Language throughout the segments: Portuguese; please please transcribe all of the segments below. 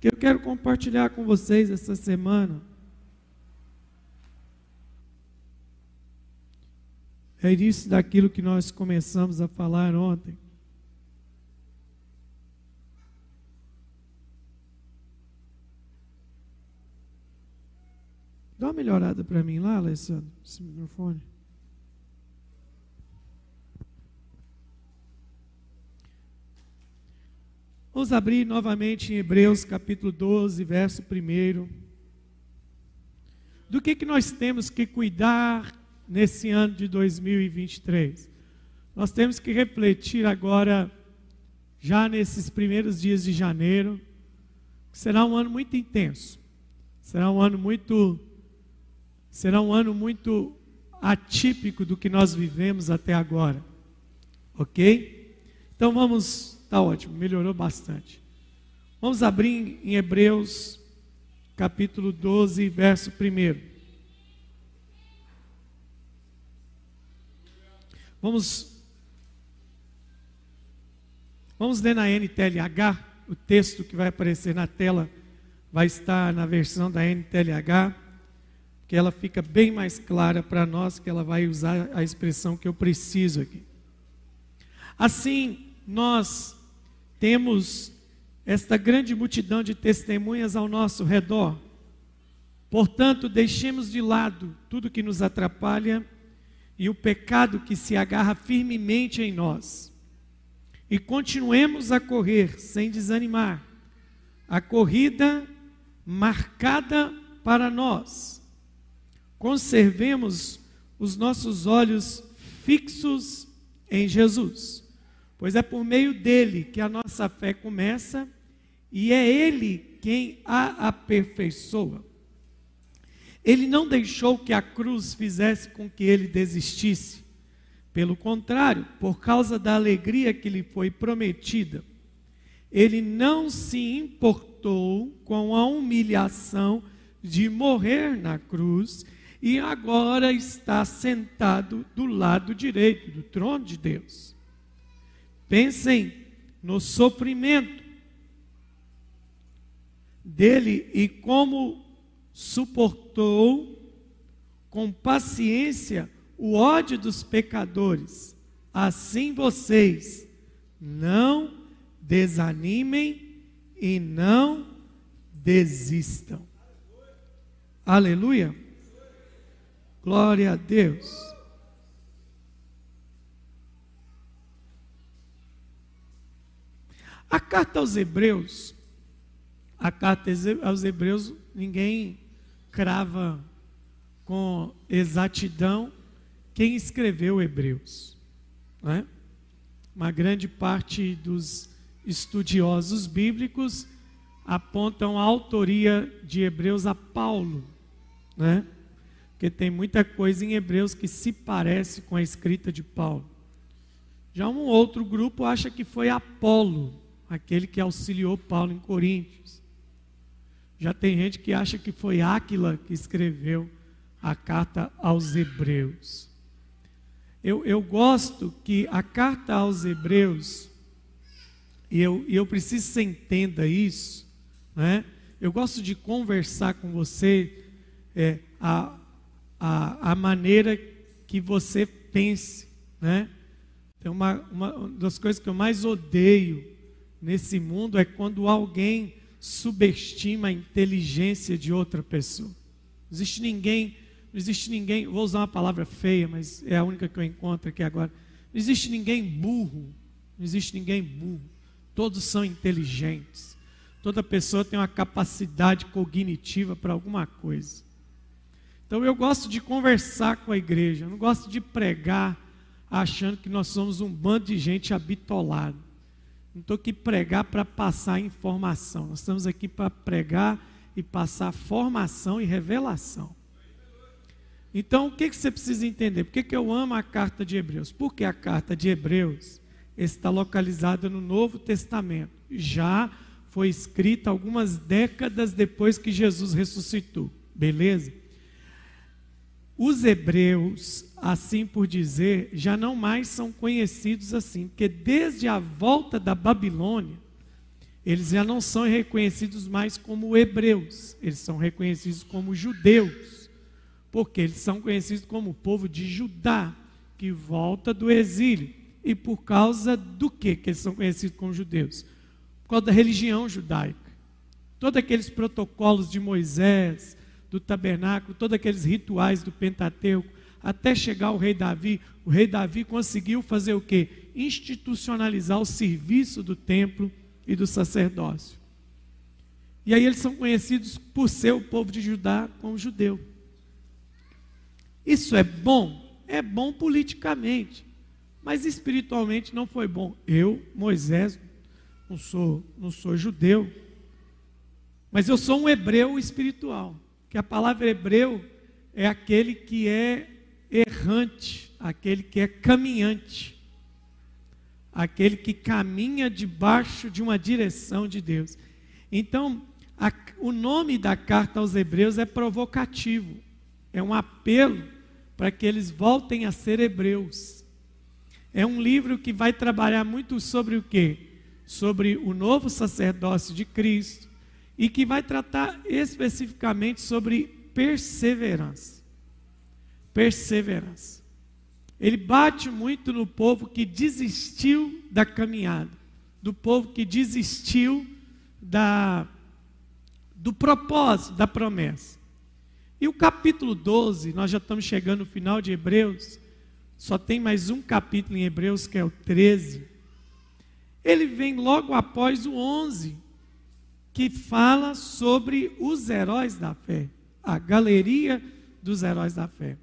que eu quero compartilhar com vocês essa semana. É início daquilo que nós começamos a falar ontem. Dá uma melhorada para mim lá, Alessandro, esse microfone. Vamos abrir novamente em Hebreus capítulo 12, verso 1. Do que, que nós temos que cuidar nesse ano de 2023? Nós temos que refletir agora, já nesses primeiros dias de janeiro, que será um ano muito intenso, será um ano muito, será um ano muito atípico do que nós vivemos até agora, ok? Então vamos Está ótimo, melhorou bastante. Vamos abrir em Hebreus, capítulo 12, verso 1. Vamos, vamos ler na NTLH, o texto que vai aparecer na tela vai estar na versão da NTLH, que ela fica bem mais clara para nós, que ela vai usar a expressão que eu preciso aqui. Assim, nós temos esta grande multidão de testemunhas ao nosso redor. Portanto, deixemos de lado tudo que nos atrapalha e o pecado que se agarra firmemente em nós. E continuemos a correr sem desanimar, a corrida marcada para nós. Conservemos os nossos olhos fixos em Jesus pois é por meio dele que a nossa fé começa e é ele quem a aperfeiçoa. Ele não deixou que a cruz fizesse com que ele desistisse. Pelo contrário, por causa da alegria que lhe foi prometida, ele não se importou com a humilhação de morrer na cruz e agora está sentado do lado direito do trono de Deus. Pensem no sofrimento dele e como suportou com paciência o ódio dos pecadores. Assim vocês não desanimem e não desistam. Aleluia. Glória a Deus. A carta aos Hebreus, a carta aos Hebreus, ninguém crava com exatidão quem escreveu Hebreus. Né? Uma grande parte dos estudiosos bíblicos apontam a autoria de Hebreus a Paulo, né? Porque tem muita coisa em Hebreus que se parece com a escrita de Paulo. Já um outro grupo acha que foi Apolo, aquele que auxiliou Paulo em Coríntios. Já tem gente que acha que foi Áquila que escreveu a carta aos Hebreus. Eu, eu gosto que a carta aos Hebreus, e eu, eu preciso que você entenda isso, né? eu gosto de conversar com você é, a, a, a maneira que você pense. Né? Então, uma, uma das coisas que eu mais odeio nesse mundo é quando alguém subestima a inteligência de outra pessoa. Não existe ninguém, não existe ninguém, vou usar uma palavra feia, mas é a única que eu encontro aqui agora. Não existe ninguém burro, não existe ninguém burro. Todos são inteligentes. Toda pessoa tem uma capacidade cognitiva para alguma coisa. Então eu gosto de conversar com a igreja, eu não gosto de pregar achando que nós somos um bando de gente habitolada. Não estou aqui pregar para passar informação. Nós estamos aqui para pregar e passar formação e revelação. Então, o que, que você precisa entender? Por que, que eu amo a carta de Hebreus? Porque a carta de Hebreus está localizada no Novo Testamento. Já foi escrita algumas décadas depois que Jesus ressuscitou. Beleza? Os hebreus, assim por dizer, já não mais são conhecidos assim, porque desde a volta da Babilônia, eles já não são reconhecidos mais como hebreus, eles são reconhecidos como judeus, porque eles são conhecidos como o povo de Judá, que volta do exílio. E por causa do que que eles são conhecidos como judeus? Por causa da religião judaica. Todos aqueles protocolos de Moisés, do tabernáculo, todos aqueles rituais do Pentateuco, até chegar o rei Davi, o rei Davi conseguiu fazer o que? Institucionalizar o serviço do templo e do sacerdócio. E aí eles são conhecidos por ser o povo de Judá como judeu. Isso é bom? É bom politicamente, mas espiritualmente não foi bom. Eu, Moisés, não sou, não sou judeu, mas eu sou um hebreu espiritual. Que a palavra hebreu é aquele que é errante, aquele que é caminhante, aquele que caminha debaixo de uma direção de Deus. Então, a, o nome da carta aos Hebreus é provocativo, é um apelo para que eles voltem a ser hebreus. É um livro que vai trabalhar muito sobre o quê? Sobre o novo sacerdócio de Cristo e que vai tratar especificamente sobre perseverança perseverança. Ele bate muito no povo que desistiu da caminhada, do povo que desistiu da, do propósito, da promessa. E o capítulo 12, nós já estamos chegando no final de Hebreus, só tem mais um capítulo em Hebreus, que é o 13. Ele vem logo após o 11, que fala sobre os heróis da fé, a galeria dos heróis da fé.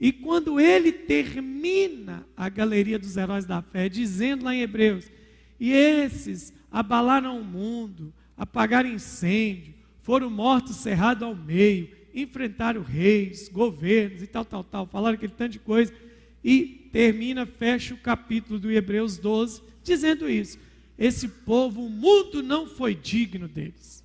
E quando ele termina a galeria dos heróis da fé, dizendo lá em Hebreus: E esses abalaram o mundo, apagaram incêndio, foram mortos cerrados ao meio, enfrentaram reis, governos e tal, tal, tal, falaram aquele tanto de coisa. E termina, fecha o capítulo do Hebreus 12, dizendo isso. Esse povo, o mundo não foi digno deles.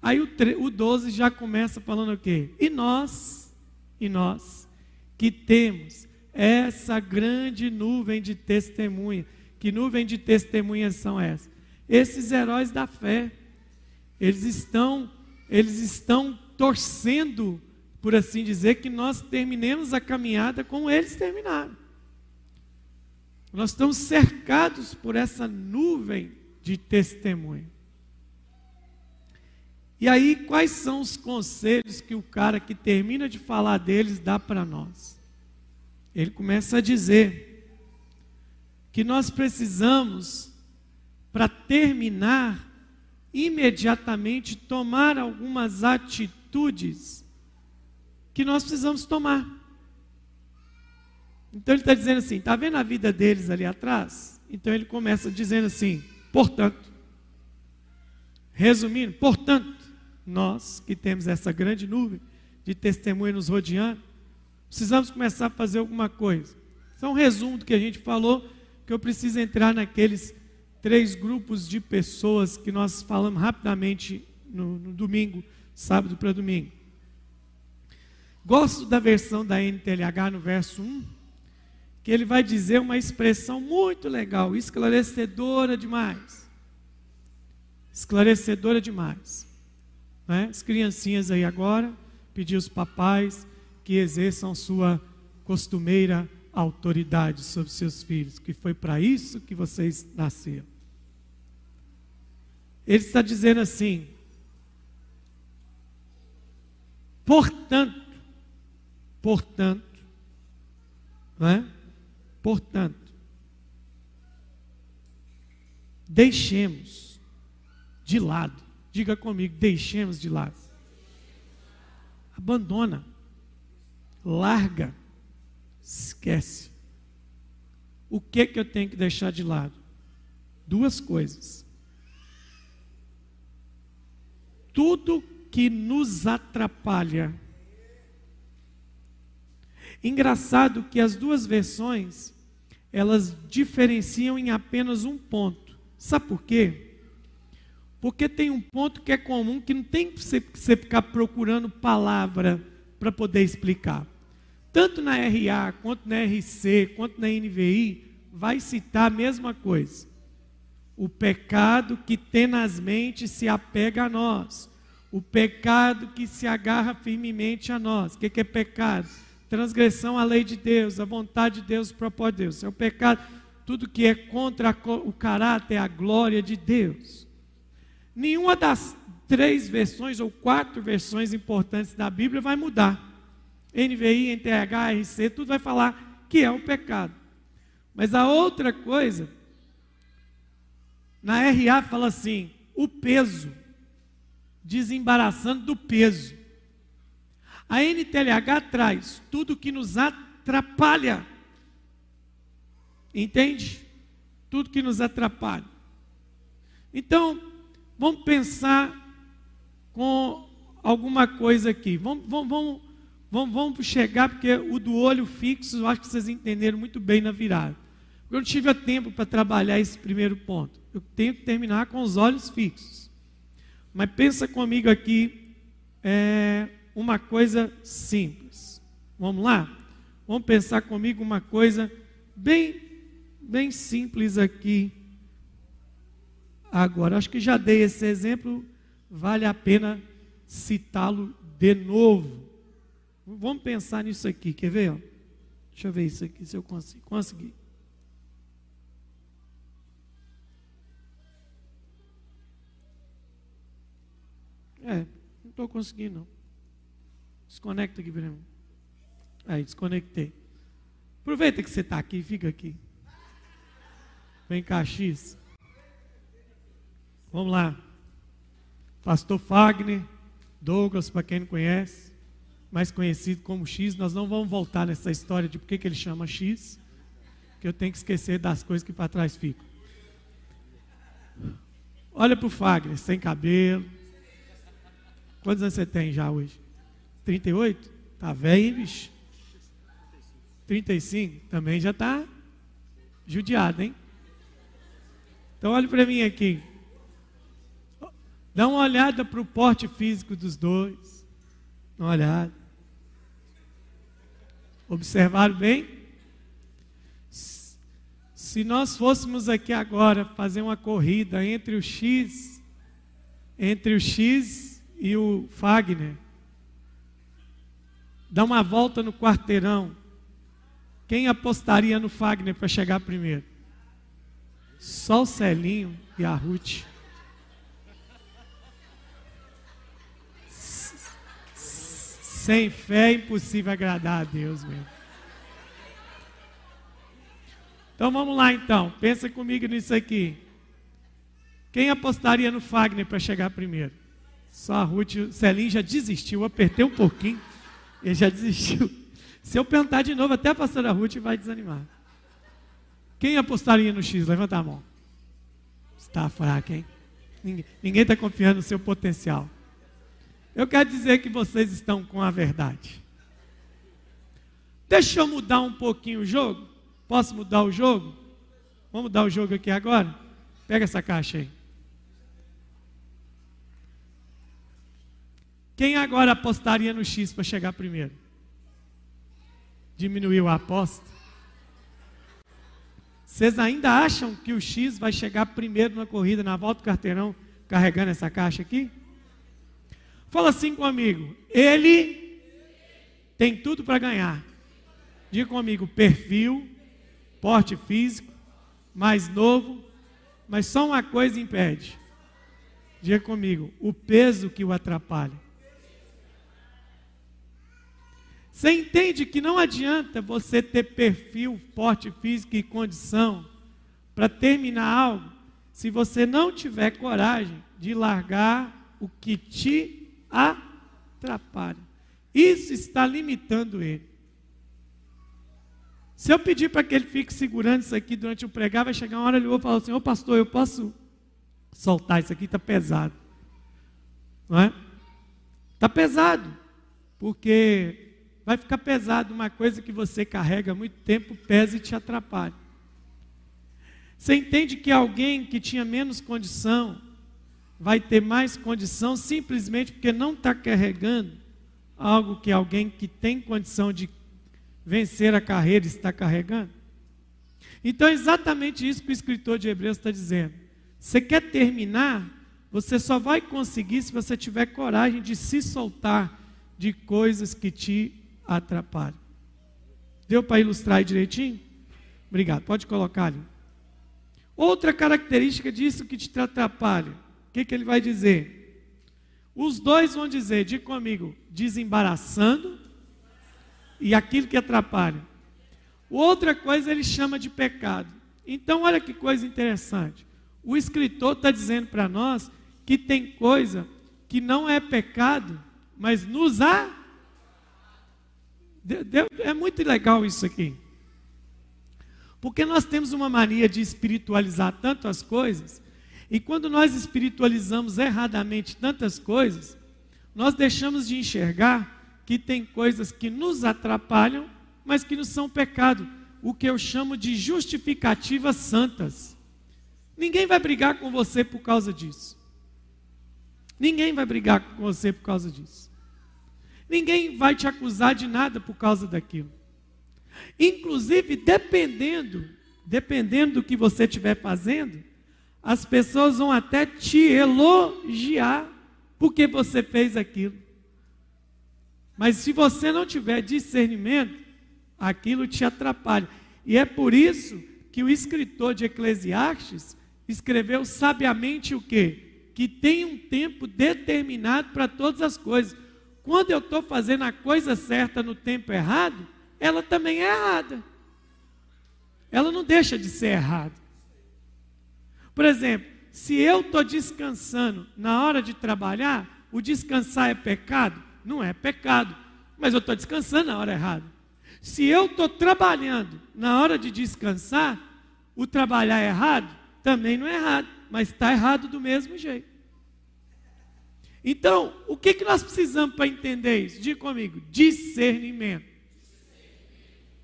Aí o, o 12 já começa falando o quê? E nós e nós que temos essa grande nuvem de testemunha. Que nuvem de testemunhas são essas? Esses heróis da fé. Eles estão eles estão torcendo, por assim dizer, que nós terminemos a caminhada como eles terminaram. Nós estamos cercados por essa nuvem de testemunha. E aí, quais são os conselhos que o cara que termina de falar deles dá para nós? Ele começa a dizer que nós precisamos, para terminar, imediatamente tomar algumas atitudes que nós precisamos tomar. Então ele está dizendo assim: está vendo a vida deles ali atrás? Então ele começa dizendo assim: portanto, resumindo, portanto, nós que temos essa grande nuvem de testemunha nos rodeando, precisamos começar a fazer alguma coisa. Isso é um resumo do que a gente falou, que eu preciso entrar naqueles três grupos de pessoas que nós falamos rapidamente no, no domingo, sábado para domingo. Gosto da versão da NTLH no verso 1, que ele vai dizer uma expressão muito legal, esclarecedora demais. Esclarecedora demais. Né? As criancinhas aí agora, pedir os papais que exerçam sua costumeira autoridade sobre seus filhos, que foi para isso que vocês nasceram. Ele está dizendo assim: portanto, portanto, não é? Portanto, deixemos de lado Diga comigo, deixemos de lado. Abandona. Larga. Esquece. O que que eu tenho que deixar de lado? Duas coisas. Tudo que nos atrapalha. Engraçado que as duas versões elas diferenciam em apenas um ponto. Sabe por quê? Porque tem um ponto que é comum que não tem que você, ficar procurando palavra para poder explicar. Tanto na RA, quanto na RC, quanto na NVI, vai citar a mesma coisa. O pecado que tenazmente se apega a nós. O pecado que se agarra firmemente a nós. O que, é pecado? Transgressão à lei de Deus, a vontade de Deus, o propósito de Deus. É o pecado, tudo que é contra o caráter, a glória de Deus. Nenhuma das três versões ou quatro versões importantes da Bíblia vai mudar. NVI, NTH, RC, tudo vai falar que é o pecado. Mas a outra coisa, na RA fala assim: o peso, desembaraçando do peso. A NTLH traz tudo que nos atrapalha. Entende? Tudo que nos atrapalha. Então, vamos pensar com alguma coisa aqui. Vamos, vamos, vamos, vamos, vamos chegar, porque o do olho fixo, eu acho que vocês entenderam muito bem na virada. Eu não tive tempo para trabalhar esse primeiro ponto. Eu tenho que terminar com os olhos fixos. Mas pensa comigo aqui é, uma coisa simples. Vamos lá? Vamos pensar comigo uma coisa bem, bem simples aqui. Agora, acho que já dei esse exemplo vale a pena citá-lo de novo. Vamos pensar nisso aqui, quer ver? Deixa eu ver isso aqui, se eu consigo. Consegui. É, não estou conseguindo não. Desconecta aqui, Bruno. Aí, desconectei. Aproveita que você está aqui, fica aqui. Vem cá, X. Vamos lá. Pastor Fagner, Douglas, para quem não conhece, mais conhecido como X, nós não vamos voltar nessa história de por que ele chama X, que eu tenho que esquecer das coisas que para trás ficam. Olha para o Fagner, sem cabelo. Quantos anos você tem já hoje? 38? Tá velho, hein, bicho? 35? Também já está judiado, hein? Então olhe para mim aqui. Dá uma olhada para o porte físico dos dois. Dá uma olhada. Observaram bem? Se nós fôssemos aqui agora fazer uma corrida entre o X, entre o X e o Fagner, dar uma volta no quarteirão, quem apostaria no Fagner para chegar primeiro? Só o Celinho e a Ruth. Sem fé é impossível agradar a Deus mesmo. Então vamos lá então, pensa comigo nisso aqui. Quem apostaria no Fagner para chegar primeiro? Só a Ruth, o Celim já desistiu, apertei um pouquinho, ele já desistiu. Se eu perguntar de novo, até a pastora Ruth vai desanimar. Quem apostaria no X? Levanta a mão. Está fraco, hein? Ninguém está confiando no seu potencial. Eu quero dizer que vocês estão com a verdade. Deixa eu mudar um pouquinho o jogo. Posso mudar o jogo? Vamos mudar o jogo aqui agora? Pega essa caixa aí. Quem agora apostaria no X para chegar primeiro? Diminuiu a aposta? Vocês ainda acham que o X vai chegar primeiro na corrida, na volta do carteirão, carregando essa caixa aqui? Fala assim comigo. Ele tem tudo para ganhar. Diga comigo: perfil, porte físico, mais novo, mas só uma coisa impede. Diga comigo: o peso que o atrapalha. Você entende que não adianta você ter perfil, porte físico e condição para terminar algo se você não tiver coragem de largar o que te atrapalha. Isso está limitando ele. Se eu pedir para que ele fique segurando isso aqui durante o pregar, vai chegar uma hora ele vai falar assim: Ô pastor, eu posso soltar isso aqui, está pesado. Não é? Está pesado, porque vai ficar pesado uma coisa que você carrega há muito tempo, pesa e te atrapalha. Você entende que alguém que tinha menos condição, vai ter mais condição simplesmente porque não está carregando algo que alguém que tem condição de vencer a carreira está carregando? Então é exatamente isso que o escritor de Hebreus está dizendo. Você quer terminar? Você só vai conseguir se você tiver coragem de se soltar de coisas que te atrapalham. Deu para ilustrar direitinho? Obrigado. Pode colocar ali. Outra característica disso que te atrapalha. O que, que ele vai dizer? Os dois vão dizer, diga comigo, desembaraçando e aquilo que atrapalha. Outra coisa ele chama de pecado. Então, olha que coisa interessante. O escritor está dizendo para nós que tem coisa que não é pecado, mas nos há. É muito legal isso aqui. Porque nós temos uma mania de espiritualizar tanto as coisas, e quando nós espiritualizamos erradamente tantas coisas, nós deixamos de enxergar que tem coisas que nos atrapalham, mas que não são pecado, o que eu chamo de justificativas santas. Ninguém vai brigar com você por causa disso. Ninguém vai brigar com você por causa disso. Ninguém vai te acusar de nada por causa daquilo. Inclusive, dependendo, dependendo do que você estiver fazendo, as pessoas vão até te elogiar porque você fez aquilo. Mas se você não tiver discernimento, aquilo te atrapalha. E é por isso que o escritor de Eclesiastes escreveu sabiamente o quê? Que tem um tempo determinado para todas as coisas. Quando eu estou fazendo a coisa certa no tempo errado, ela também é errada. Ela não deixa de ser errada. Por exemplo, se eu estou descansando na hora de trabalhar, o descansar é pecado? Não é pecado, mas eu estou descansando na hora errada. Se eu estou trabalhando na hora de descansar, o trabalhar é errado? Também não é errado, mas está errado do mesmo jeito. Então, o que, que nós precisamos para entender isso? Diga comigo: discernimento.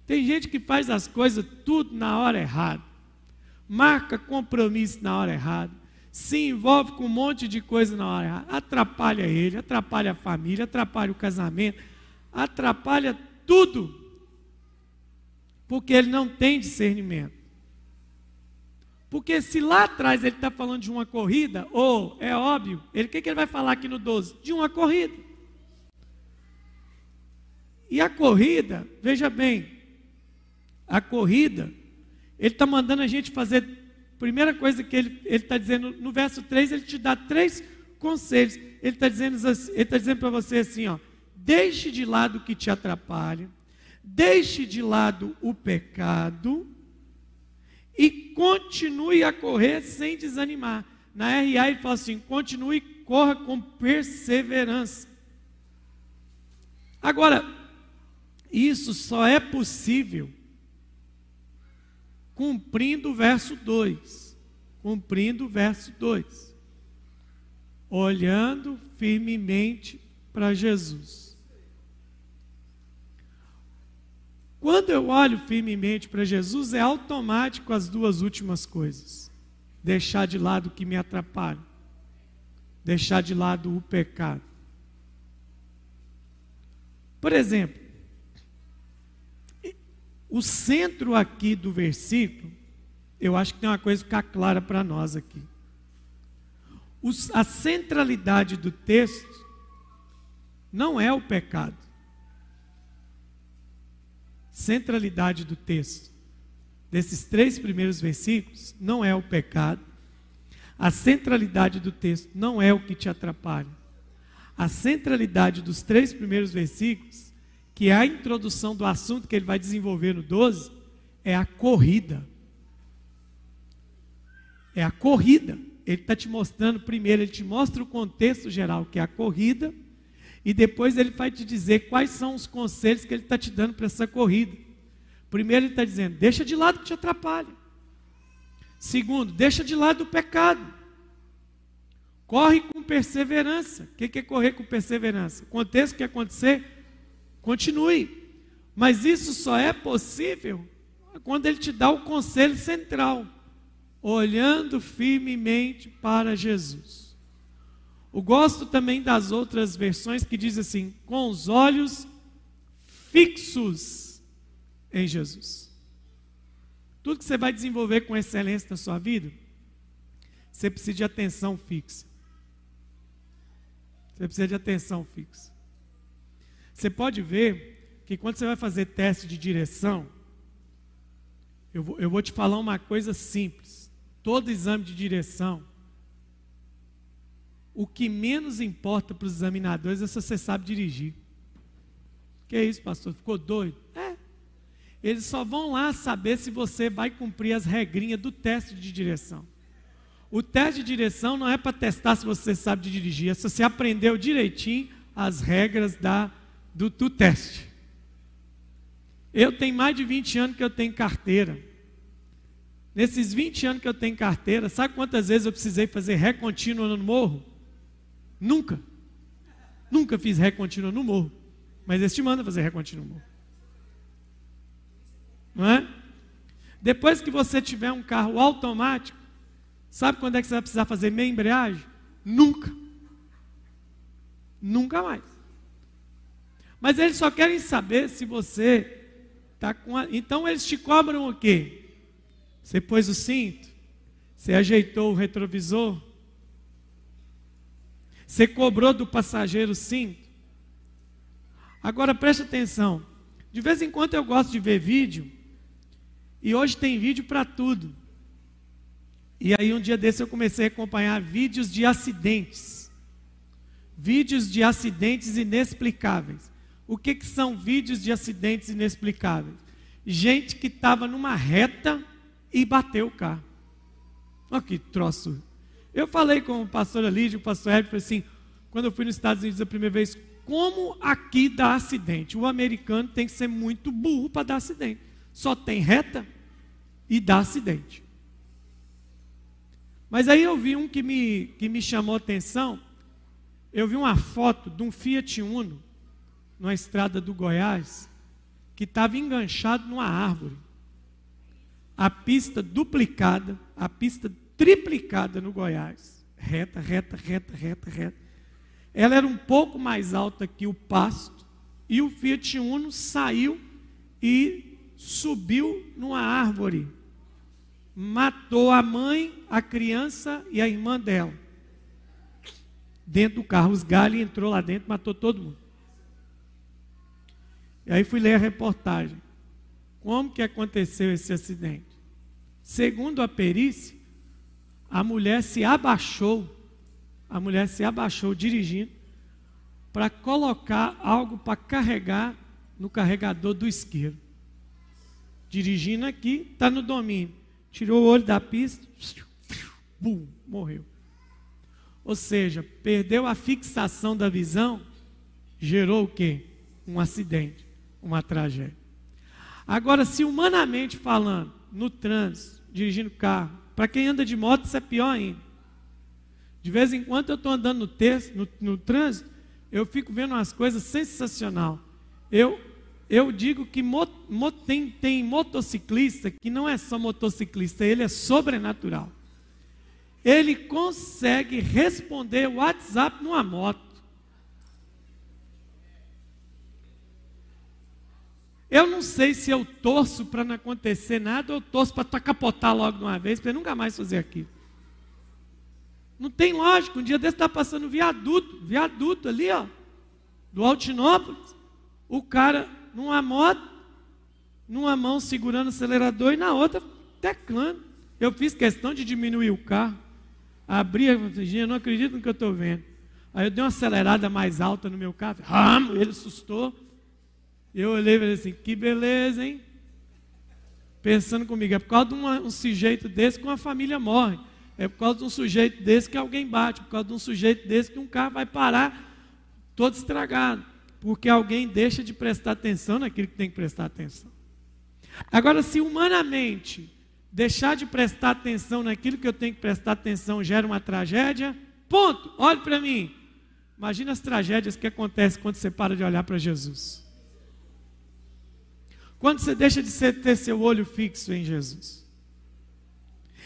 Tem gente que faz as coisas tudo na hora errada, marca compromisso na hora errada, se envolve com um monte de coisa na hora errada, atrapalha ele, atrapalha a família, atrapalha o casamento, atrapalha tudo, porque ele não tem discernimento. Porque se lá atrás ele está falando de uma corrida, ou é óbvio, ele o que, que ele vai falar aqui no 12? De uma corrida. E a corrida, veja bem, a corrida, ele está mandando a gente fazer, primeira coisa que ele está dizendo, no verso 3, ele te dá três conselhos. Ele está dizendo, ele tá dizendo para você assim, ó, deixe de lado o que te atrapalha, deixe de lado o pecado, e continue a correr sem desanimar. Na RA ele fala assim: continue e corra com perseverança. Agora, isso só é possível cumprindo o verso 2. Cumprindo o verso 2. Olhando firmemente para Jesus. Quando eu olho firmemente para Jesus, é automático as duas últimas coisas: deixar de lado o que me atrapalha, deixar de lado o pecado. Por exemplo, o centro aqui do versículo, eu acho que tem uma coisa que ficar clara para nós aqui. a centralidade do texto não é o pecado centralidade do texto, desses três primeiros versículos, não é o pecado. A centralidade do texto não é o que te atrapalha. A centralidade dos três primeiros versículos, que é a introdução do assunto que ele vai desenvolver no 12, é a corrida. É a corrida. Ele está te mostrando primeiro, ele te mostra o contexto geral, que é a corrida e depois ele vai te dizer quais são os conselhos que ele está te dando para essa corrida. Primeiro, ele está dizendo: deixa de lado o que te atrapalha. Segundo, deixa de lado o pecado. Corre com perseverança. O que é correr com perseverança? Aconteça o que acontecer, continue. Mas isso só é possível quando ele te dá o conselho central, olhando firmemente para Jesus. Eu gosto também das outras versões que diz assim: com os olhos fixos em Jesus. Tudo que você vai desenvolver com excelência na sua vida, você precisa de atenção fixa. Você precisa de atenção fixa. Você pode ver que quando você vai fazer teste de direção, eu vou, eu vou te falar uma coisa simples. Todo exame de direção, o que menos importa para os examinadores é se você sabe dirigir. Que é isso, pastor? Ficou doido? É. Eles só vão lá saber se você vai cumprir as regrinhas do teste de direção. O teste de direção não é para testar se você sabe dirigir, é se você aprendeu direitinho as regras da, do, do teste. Eu tenho mais de 20 anos que eu tenho carteira. Nesses 20 anos que eu tenho carteira, sabe quantas vezes eu precisei fazer ré contínua no morro? Nunca. Nunca fiz ré contínua no morro. Mas eles te mandam fazer ré contínua no morro. Não é? Depois que você tiver um carro automático, Sabe quando é que você vai precisar fazer meia embreagem? Nunca. Nunca mais. Mas eles só querem saber se você está com a... Então eles te cobram o quê? Você pôs o cinto? Você ajeitou o retrovisor? Você cobrou do passageiro cinto? Agora preste atenção. De vez em quando eu gosto de ver vídeo. E hoje tem vídeo para tudo. E aí um dia desse eu comecei a acompanhar vídeos de acidentes. Vídeos de acidentes inexplicáveis. O que, que são vídeos de acidentes inexplicáveis? Gente que estava numa reta e bateu o carro. Olha que troço. Eu falei com o pastor Lídio, o pastor Herbert, assim, quando eu fui nos Estados Unidos a primeira vez, como aqui dá acidente? O americano tem que ser muito burro para dar acidente. Só tem reta e dá acidente. Mas aí eu vi um que me, que me chamou atenção. Eu vi uma foto de um Fiat Uno, na estrada do Goiás, que estava enganchado numa árvore. A pista duplicada, a pista triplicada no Goiás. Reta, reta, reta, reta, reta. Ela era um pouco mais alta que o pasto, e o Fiat Uno saiu e subiu numa árvore matou a mãe, a criança e a irmã dela. Dentro do carro, os galhos entrou lá dentro, matou todo mundo. E aí fui ler a reportagem. Como que aconteceu esse acidente? Segundo a perícia, a mulher se abaixou, a mulher se abaixou dirigindo para colocar algo para carregar no carregador do isqueiro. Dirigindo aqui, está no domínio tirou o olho da pista, bum, morreu. Ou seja, perdeu a fixação da visão, gerou o quê? Um acidente, uma tragédia. Agora, se humanamente falando, no trânsito, dirigindo carro, para quem anda de moto, isso é pior ainda. De vez em quando eu estou andando no, texto, no, no trânsito, eu fico vendo umas coisas sensacional. Eu eu digo que mo, mo, tem, tem motociclista que não é só motociclista, ele é sobrenatural. Ele consegue responder o WhatsApp numa moto. Eu não sei se eu torço para não acontecer nada ou torço para capotar logo de uma vez, para nunca mais fazer aquilo. Não tem lógico. Um dia desse está passando viaduto, viaduto ali, ó, do Altinópolis. O cara numa moto, numa mão segurando o acelerador e na outra teclando. Eu fiz questão de diminuir o carro. Abri a eu não acredito no que eu estou vendo. Aí eu dei uma acelerada mais alta no meu carro. Ramo, ele assustou. Eu olhei e falei assim, que beleza, hein? Pensando comigo, é por causa de um, sujeito desse que uma família morre. É por causa de um sujeito desse que alguém bate. É por causa de um sujeito desse que um carro vai parar todo estragado porque alguém deixa de prestar atenção naquilo que tem que prestar atenção. Agora, se humanamente deixar de prestar atenção naquilo que eu tenho que prestar atenção gera uma tragédia, ponto, olhe para mim. Imagina as tragédias que acontecem quando você para de olhar para Jesus. Quando você deixa de ter seu olho fixo em Jesus.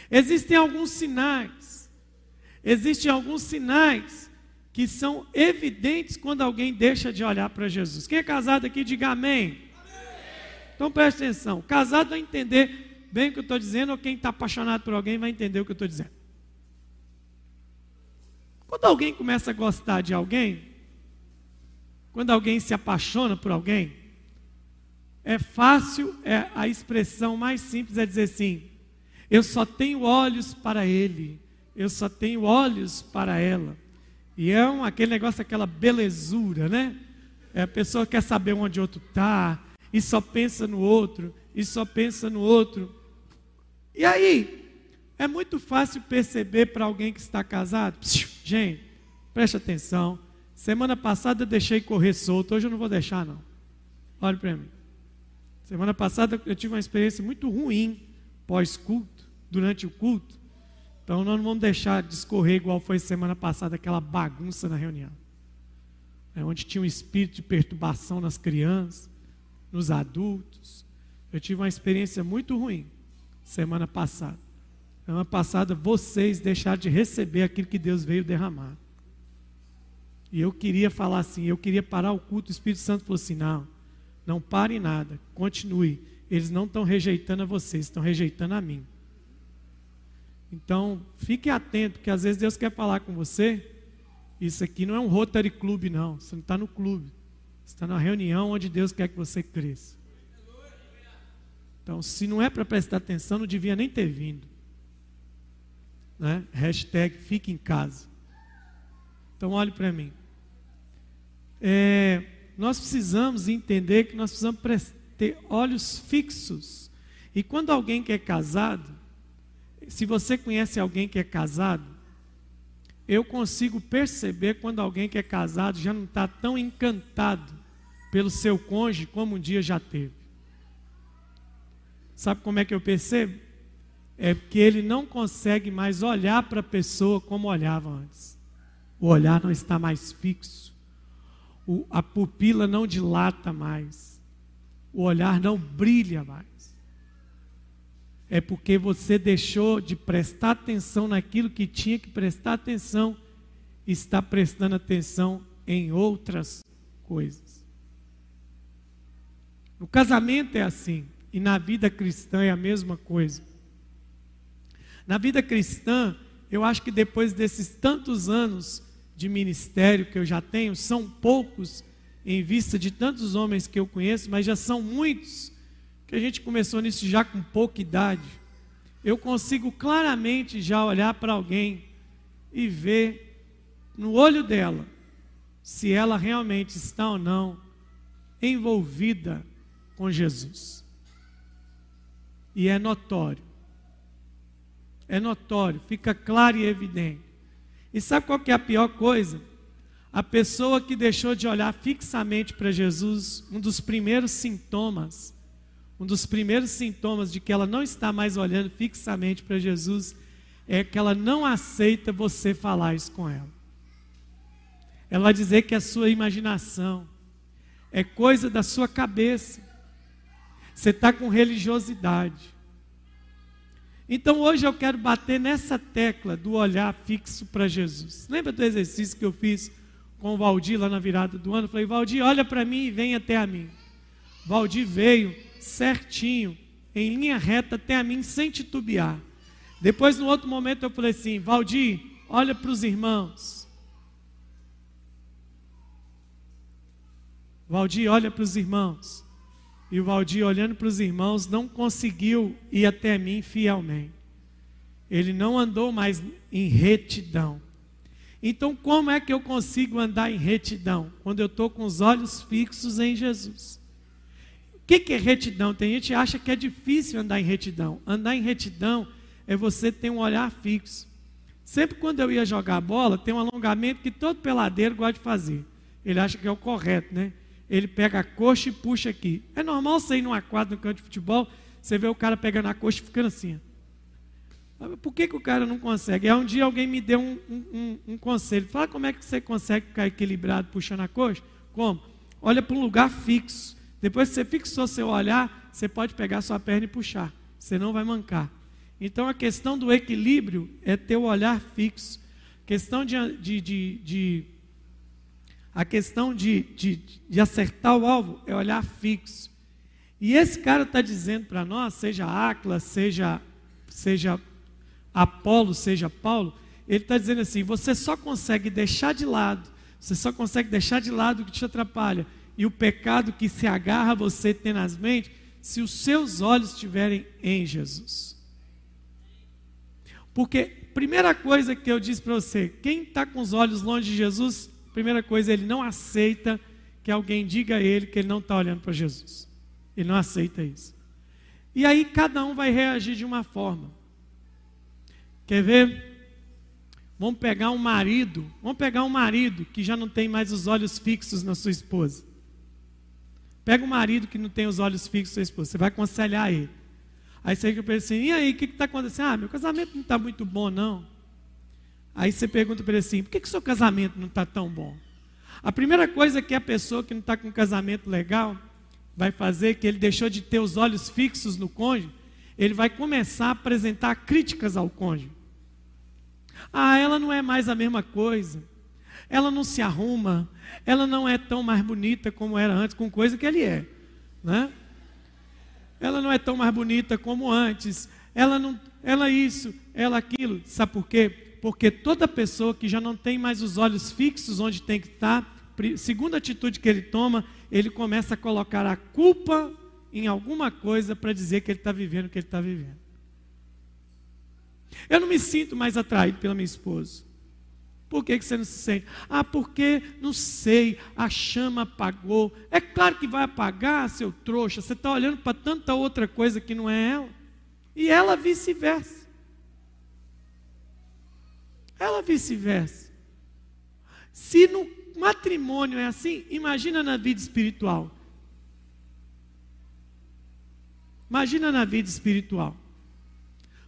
Existem alguns sinais. Existem alguns sinais que são evidentes quando alguém deixa de olhar para Jesus. Quem é casado aqui, diga amém. amém. Então preste atenção. Casado vai entender bem o que eu estou dizendo, ou quem está apaixonado por alguém vai entender o que eu estou dizendo. Quando alguém começa a gostar de alguém, quando alguém se apaixona por alguém, é fácil, é a expressão mais simples é dizer assim: eu só tenho olhos para ele, eu só tenho olhos para ela. E é um, aquele negócio, aquela belezura, né? É, a pessoa quer saber onde o outro está, e só pensa no outro, e só pensa no outro. E aí, é muito fácil perceber para alguém que está casado. Gente, preste atenção. Semana passada eu deixei correr solto, hoje eu não vou deixar, não. Olhe para mim. Semana passada eu tive uma experiência muito ruim pós-culto, durante o culto. Então nós não vamos deixar discorrer igual foi semana passada, aquela bagunça na reunião. É onde tinha um espírito de perturbação nas crianças, nos adultos. Eu tive uma experiência muito ruim semana passada. Semana passada vocês deixaram de receber aquilo que Deus veio derramar. E eu queria falar assim, eu queria parar o culto, o Espírito Santo falou assim: não, não pare nada, continue. Eles não estão rejeitando a vocês, estão rejeitando a mim. Então, fique atento, porque às vezes Deus quer falar com você. Isso aqui não é um Rotary Club, não. Você não está no clube. Você está na reunião onde Deus quer que você cresça. Então, se não é para prestar atenção, não devia nem ter vindo. Né? Hashtag fique em casa. Então, olhe para mim. É, nós precisamos entender que nós precisamos ter olhos fixos. E quando alguém que é casado, se você conhece alguém que é casado, eu consigo perceber quando alguém que é casado já não está tão encantado pelo seu cônjuge como um dia já teve. Sabe como é que eu percebo? É que ele não consegue mais olhar para a pessoa como olhava antes. O olhar não está mais fixo. O, a pupila não dilata mais. O olhar não brilha mais é porque você deixou de prestar atenção naquilo que tinha que prestar atenção, e está prestando atenção em outras coisas. No casamento é assim, e na vida cristã é a mesma coisa. Na vida cristã, eu acho que depois desses tantos anos de ministério que eu já tenho, são poucos em vista de tantos homens que eu conheço, mas já são muitos que a gente começou nisso já com pouca idade, eu consigo claramente já olhar para alguém e ver no olho dela se ela realmente está ou não envolvida com Jesus. E é notório. É notório, fica claro e evidente. E sabe qual que é a pior coisa? A pessoa que deixou de olhar fixamente para Jesus, um dos primeiros sintomas um dos primeiros sintomas de que ela não está mais olhando fixamente para Jesus é que ela não aceita você falar isso com ela. Ela vai dizer que é a sua imaginação, é coisa da sua cabeça. Você está com religiosidade. Então hoje eu quero bater nessa tecla do olhar fixo para Jesus. Lembra do exercício que eu fiz com o Valdir lá na virada do ano? Eu falei, Valdir, olha para mim e vem até a mim. Valdir veio certinho, em linha reta até a mim, sem titubear. Depois, no outro momento, eu falei assim: Valdir, olha para os irmãos. Valdir, olha para os irmãos. E o Valdir, olhando para os irmãos, não conseguiu ir até mim fielmente. Ele não andou mais em retidão. Então, como é que eu consigo andar em retidão? Quando eu estou com os olhos fixos em Jesus. O que, que é retidão? Tem gente que acha que é difícil andar em retidão. Andar em retidão é você ter um olhar fixo. Sempre quando eu ia jogar bola, tem um alongamento que todo peladeiro gosta de fazer. Ele acha que é o correto, né? Ele pega a coxa e puxa aqui. É normal você ir numa quadra no campo de futebol, você vê o cara pegando a coxa e ficando assim. Por que, que o cara não consegue? É um dia alguém me deu um, um, um conselho. Fala como é que você consegue ficar equilibrado puxando a coxa? Como? Olha para um lugar fixo. Depois que você fixou seu olhar, você pode pegar sua perna e puxar. Você não vai mancar. Então a questão do equilíbrio é ter o olhar fixo. A questão de, de, de, de a questão de, de, de acertar o alvo é olhar fixo. E esse cara está dizendo para nós, seja Acla, seja, seja Apolo, seja Paulo, ele está dizendo assim: você só consegue deixar de lado, você só consegue deixar de lado o que te atrapalha e o pecado que se agarra a você tenazmente, se os seus olhos estiverem em Jesus. Porque, primeira coisa que eu disse para você, quem está com os olhos longe de Jesus, primeira coisa, ele não aceita que alguém diga a ele que ele não está olhando para Jesus. Ele não aceita isso. E aí cada um vai reagir de uma forma. Quer ver? Vamos pegar um marido, vamos pegar um marido que já não tem mais os olhos fixos na sua esposa. Pega um marido que não tem os olhos fixos na sua esposa, você vai aconselhar ele. Aí você fica assim, e aí, o que está acontecendo? Ah, meu casamento não está muito bom, não. Aí você pergunta para ele assim, por que, que seu casamento não está tão bom? A primeira coisa que a pessoa que não está com um casamento legal vai fazer, que ele deixou de ter os olhos fixos no cônjuge, ele vai começar a apresentar críticas ao cônjuge. Ah, ela não é mais a mesma coisa. Ela não se arruma. Ela não é tão mais bonita como era antes, com coisa que ele é. Né? Ela não é tão mais bonita como antes. Ela não, ela isso, ela aquilo. Sabe por quê? Porque toda pessoa que já não tem mais os olhos fixos onde tem que estar, segunda atitude que ele toma, ele começa a colocar a culpa em alguma coisa para dizer que ele está vivendo o que ele está vivendo. Eu não me sinto mais atraído pela minha esposa. Por que, que você não se sente? Ah, porque, não sei, a chama apagou. É claro que vai apagar, seu trouxa. Você está olhando para tanta outra coisa que não é ela. E ela vice-versa. Ela vice-versa. Se no matrimônio é assim, imagina na vida espiritual. Imagina na vida espiritual.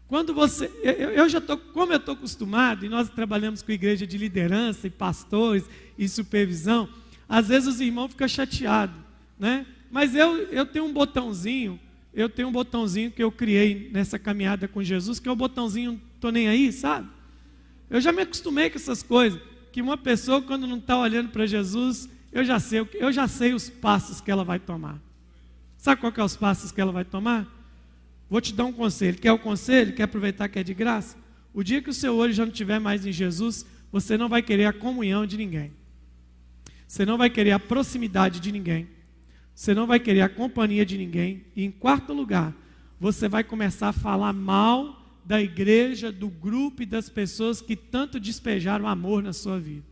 Quando você, eu, eu já estou, como eu estou acostumado, e nós trabalhamos com igreja de liderança e pastores e supervisão, às vezes os irmãos ficam chateados, né? Mas eu, eu tenho um botãozinho, eu tenho um botãozinho que eu criei nessa caminhada com Jesus, que é o botãozinho, estou nem aí, sabe? Eu já me acostumei com essas coisas, que uma pessoa quando não está olhando para Jesus, eu já sei, eu já sei os passos que ela vai tomar. Sabe qual que é os passos que ela vai tomar? Vou te dar um conselho. Quer o conselho? Quer aproveitar que é de graça? O dia que o seu olho já não estiver mais em Jesus, você não vai querer a comunhão de ninguém. Você não vai querer a proximidade de ninguém. Você não vai querer a companhia de ninguém. E em quarto lugar, você vai começar a falar mal da igreja, do grupo e das pessoas que tanto despejaram amor na sua vida.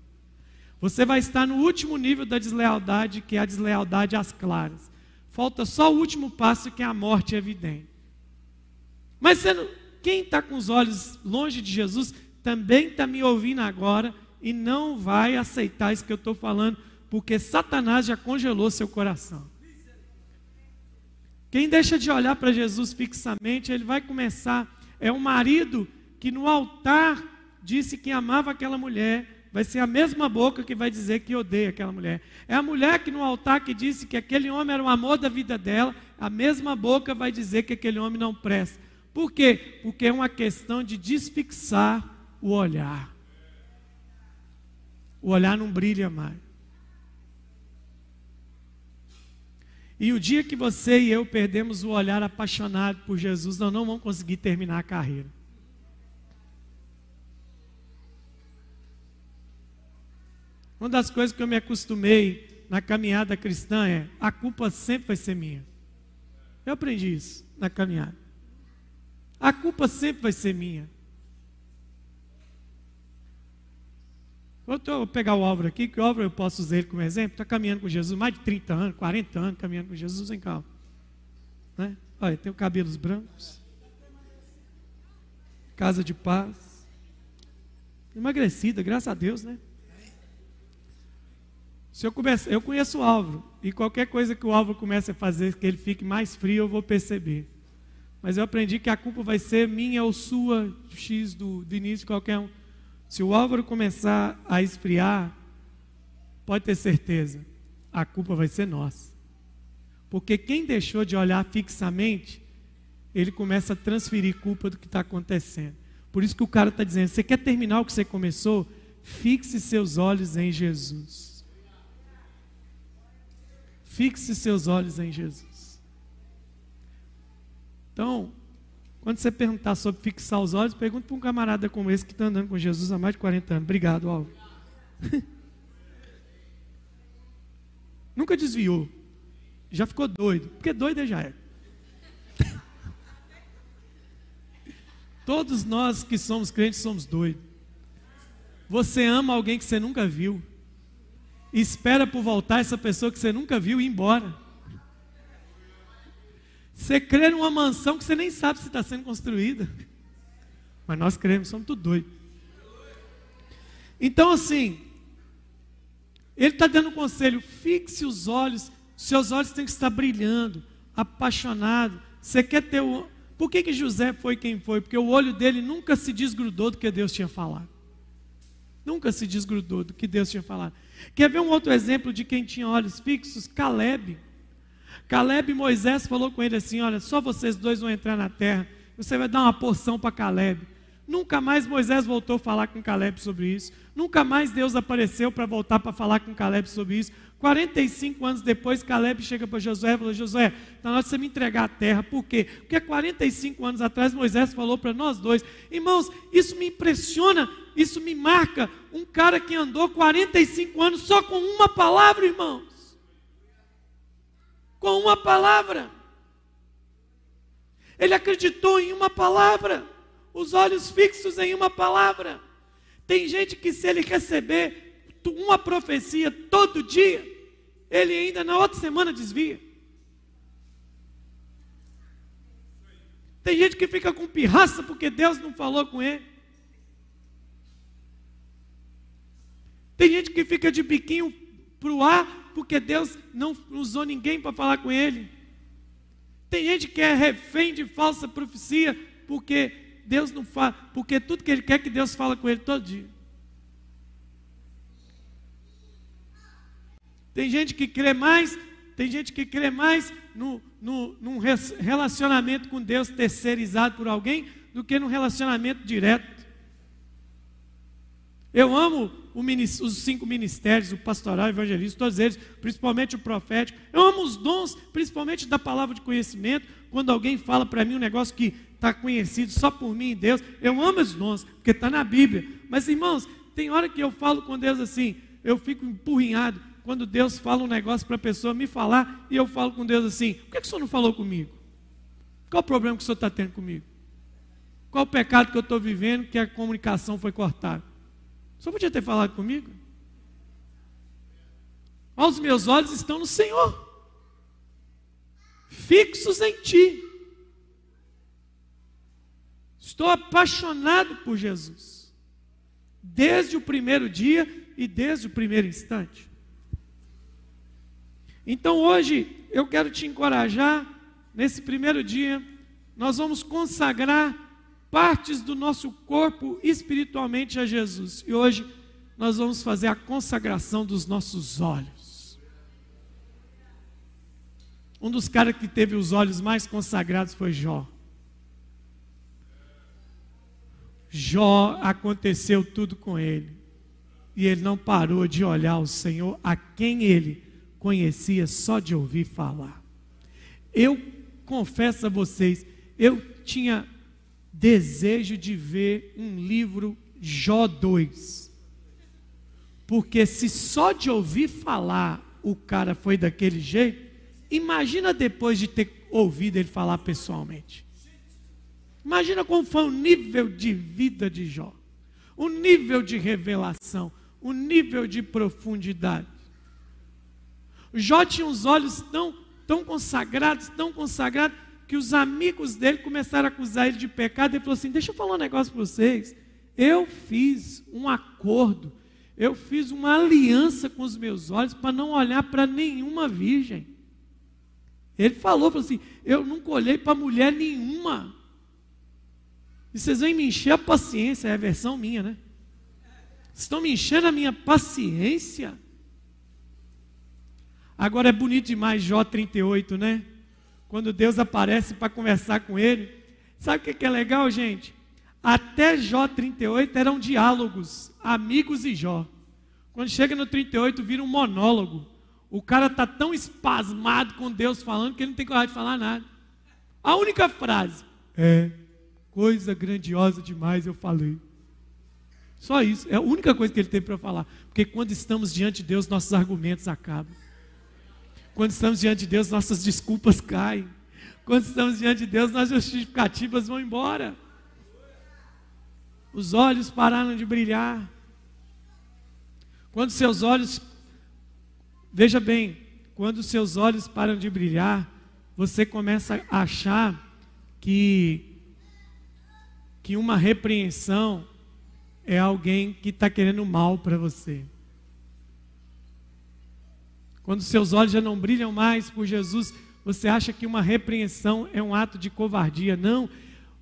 Você vai estar no último nível da deslealdade, que é a deslealdade às claras. Falta só o último passo, que é a morte evidente. Mas quem está com os olhos longe de Jesus também está me ouvindo agora e não vai aceitar isso que eu estou falando, porque Satanás já congelou seu coração. Quem deixa de olhar para Jesus fixamente, ele vai começar. É um marido que no altar disse que amava aquela mulher, vai ser a mesma boca que vai dizer que odeia aquela mulher. É a mulher que no altar que disse que aquele homem era o amor da vida dela, a mesma boca vai dizer que aquele homem não presta. Por quê? Porque é uma questão de desfixar o olhar. O olhar não brilha mais. E o dia que você e eu perdemos o olhar apaixonado por Jesus, nós não vamos conseguir terminar a carreira. Uma das coisas que eu me acostumei na caminhada cristã é: a culpa sempre vai ser minha. Eu aprendi isso na caminhada a culpa sempre vai ser minha. Vou pegar o Álvaro aqui, que o Álvaro eu posso usar ele como exemplo, está caminhando com Jesus mais de 30 anos, 40 anos caminhando com Jesus, em calma. Né? Olha, tem cabelos brancos, casa de paz, emagrecida, graças a Deus, né? Se eu, comece, eu conheço o Álvaro, e qualquer coisa que o Álvaro comece a fazer que ele fique mais frio, eu vou perceber. Mas eu aprendi que a culpa vai ser minha ou sua, X do, do início, qualquer um. Se o Álvaro começar a esfriar, pode ter certeza, a culpa vai ser nossa. Porque quem deixou de olhar fixamente, ele começa a transferir culpa do que está acontecendo. Por isso que o cara está dizendo: você quer terminar o que você começou? Fixe seus olhos em Jesus. Fixe seus olhos em Jesus. Então, Quando você perguntar sobre fixar os olhos, pergunte para um camarada como esse que está andando com Jesus há mais de 40 anos. Obrigado, Alvo. Nunca desviou. Já ficou doido. Porque doido já é. Todos nós que somos crentes somos doidos. Você ama alguém que você nunca viu. E espera por voltar essa pessoa que você nunca viu ir embora. Você crê numa mansão que você nem sabe se está sendo construída. Mas nós cremos, somos tudo doidos. Então, assim, ele está dando um conselho: fixe os olhos, seus olhos têm que estar brilhando, apaixonado. Você quer ter o. Por que, que José foi quem foi? Porque o olho dele nunca se desgrudou do que Deus tinha falado. Nunca se desgrudou do que Deus tinha falado. Quer ver um outro exemplo de quem tinha olhos fixos? Caleb. Caleb e Moisés falou com ele assim: Olha, só vocês dois vão entrar na terra. Você vai dar uma porção para Caleb. Nunca mais Moisés voltou a falar com Caleb sobre isso. Nunca mais Deus apareceu para voltar para falar com Caleb sobre isso. 45 anos depois, Caleb chega para Josué e fala: Josué, está na hora de você me entregar a terra. Por quê? Porque 45 anos atrás Moisés falou para nós dois: Irmãos, isso me impressiona, isso me marca. Um cara que andou 45 anos só com uma palavra, irmãos. Com uma palavra. Ele acreditou em uma palavra os olhos fixos em uma palavra. Tem gente que, se ele receber uma profecia todo dia, ele ainda na outra semana desvia. Tem gente que fica com pirraça porque Deus não falou com ele. Tem gente que fica de biquinho para o ar porque Deus não usou ninguém para falar com ele. Tem gente que é refém de falsa profecia porque Deus não fala, porque tudo que ele quer que Deus fala com ele todo dia. Tem gente que crê mais, tem gente que crê mais no, no, num relacionamento com Deus terceirizado por alguém do que num relacionamento direto. Eu amo os cinco ministérios, o pastoral, o evangelista, todos eles, principalmente o profético. Eu amo os dons, principalmente da palavra de conhecimento. Quando alguém fala para mim um negócio que está conhecido só por mim e Deus. Eu amo os dons, porque está na Bíblia. Mas, irmãos, tem hora que eu falo com Deus assim, eu fico empurrinhado quando Deus fala um negócio para a pessoa me falar, e eu falo com Deus assim: por que, que o senhor não falou comigo? Qual o problema que o senhor está tendo comigo? Qual o pecado que eu estou vivendo que a comunicação foi cortada? Senhor podia ter falado comigo? Os meus olhos estão no Senhor, fixos em Ti. Estou apaixonado por Jesus. Desde o primeiro dia e desde o primeiro instante. Então hoje eu quero te encorajar, nesse primeiro dia, nós vamos consagrar partes do nosso corpo espiritualmente a Jesus. E hoje nós vamos fazer a consagração dos nossos olhos. Um dos caras que teve os olhos mais consagrados foi Jó. Jó aconteceu tudo com ele. E ele não parou de olhar o Senhor, a quem ele conhecia só de ouvir falar. Eu confesso a vocês, eu tinha desejo de ver um livro Jó 2. Porque se só de ouvir falar o cara foi daquele jeito, imagina depois de ter ouvido ele falar pessoalmente. Imagina como foi o nível de vida de Jó, o nível de revelação, o nível de profundidade. Jó tinha os olhos tão, tão consagrados, tão consagrados, que os amigos dele começaram a acusar ele de pecado. Ele falou assim: Deixa eu falar um negócio para vocês. Eu fiz um acordo, eu fiz uma aliança com os meus olhos para não olhar para nenhuma virgem. Ele falou, falou assim: Eu nunca olhei para mulher nenhuma. E vocês vêm me encher a paciência, é a versão minha, né? Estão me enchendo a minha paciência. Agora é bonito demais Jó 38, né? Quando Deus aparece para conversar com ele. Sabe o que é legal, gente? Até Jó 38 eram diálogos, amigos e Jó. Quando chega no 38, vira um monólogo. O cara está tão espasmado com Deus falando que ele não tem coragem de falar nada. A única frase é coisa grandiosa demais eu falei. Só isso, é a única coisa que ele tem para falar. Porque quando estamos diante de Deus, nossos argumentos acabam. Quando estamos diante de Deus, nossas desculpas caem. Quando estamos diante de Deus, nossas justificativas vão embora. Os olhos pararam de brilhar. Quando seus olhos, veja bem, quando seus olhos param de brilhar, você começa a achar que que uma repreensão é alguém que está querendo mal para você. Quando seus olhos já não brilham mais por Jesus, você acha que uma repreensão é um ato de covardia. Não.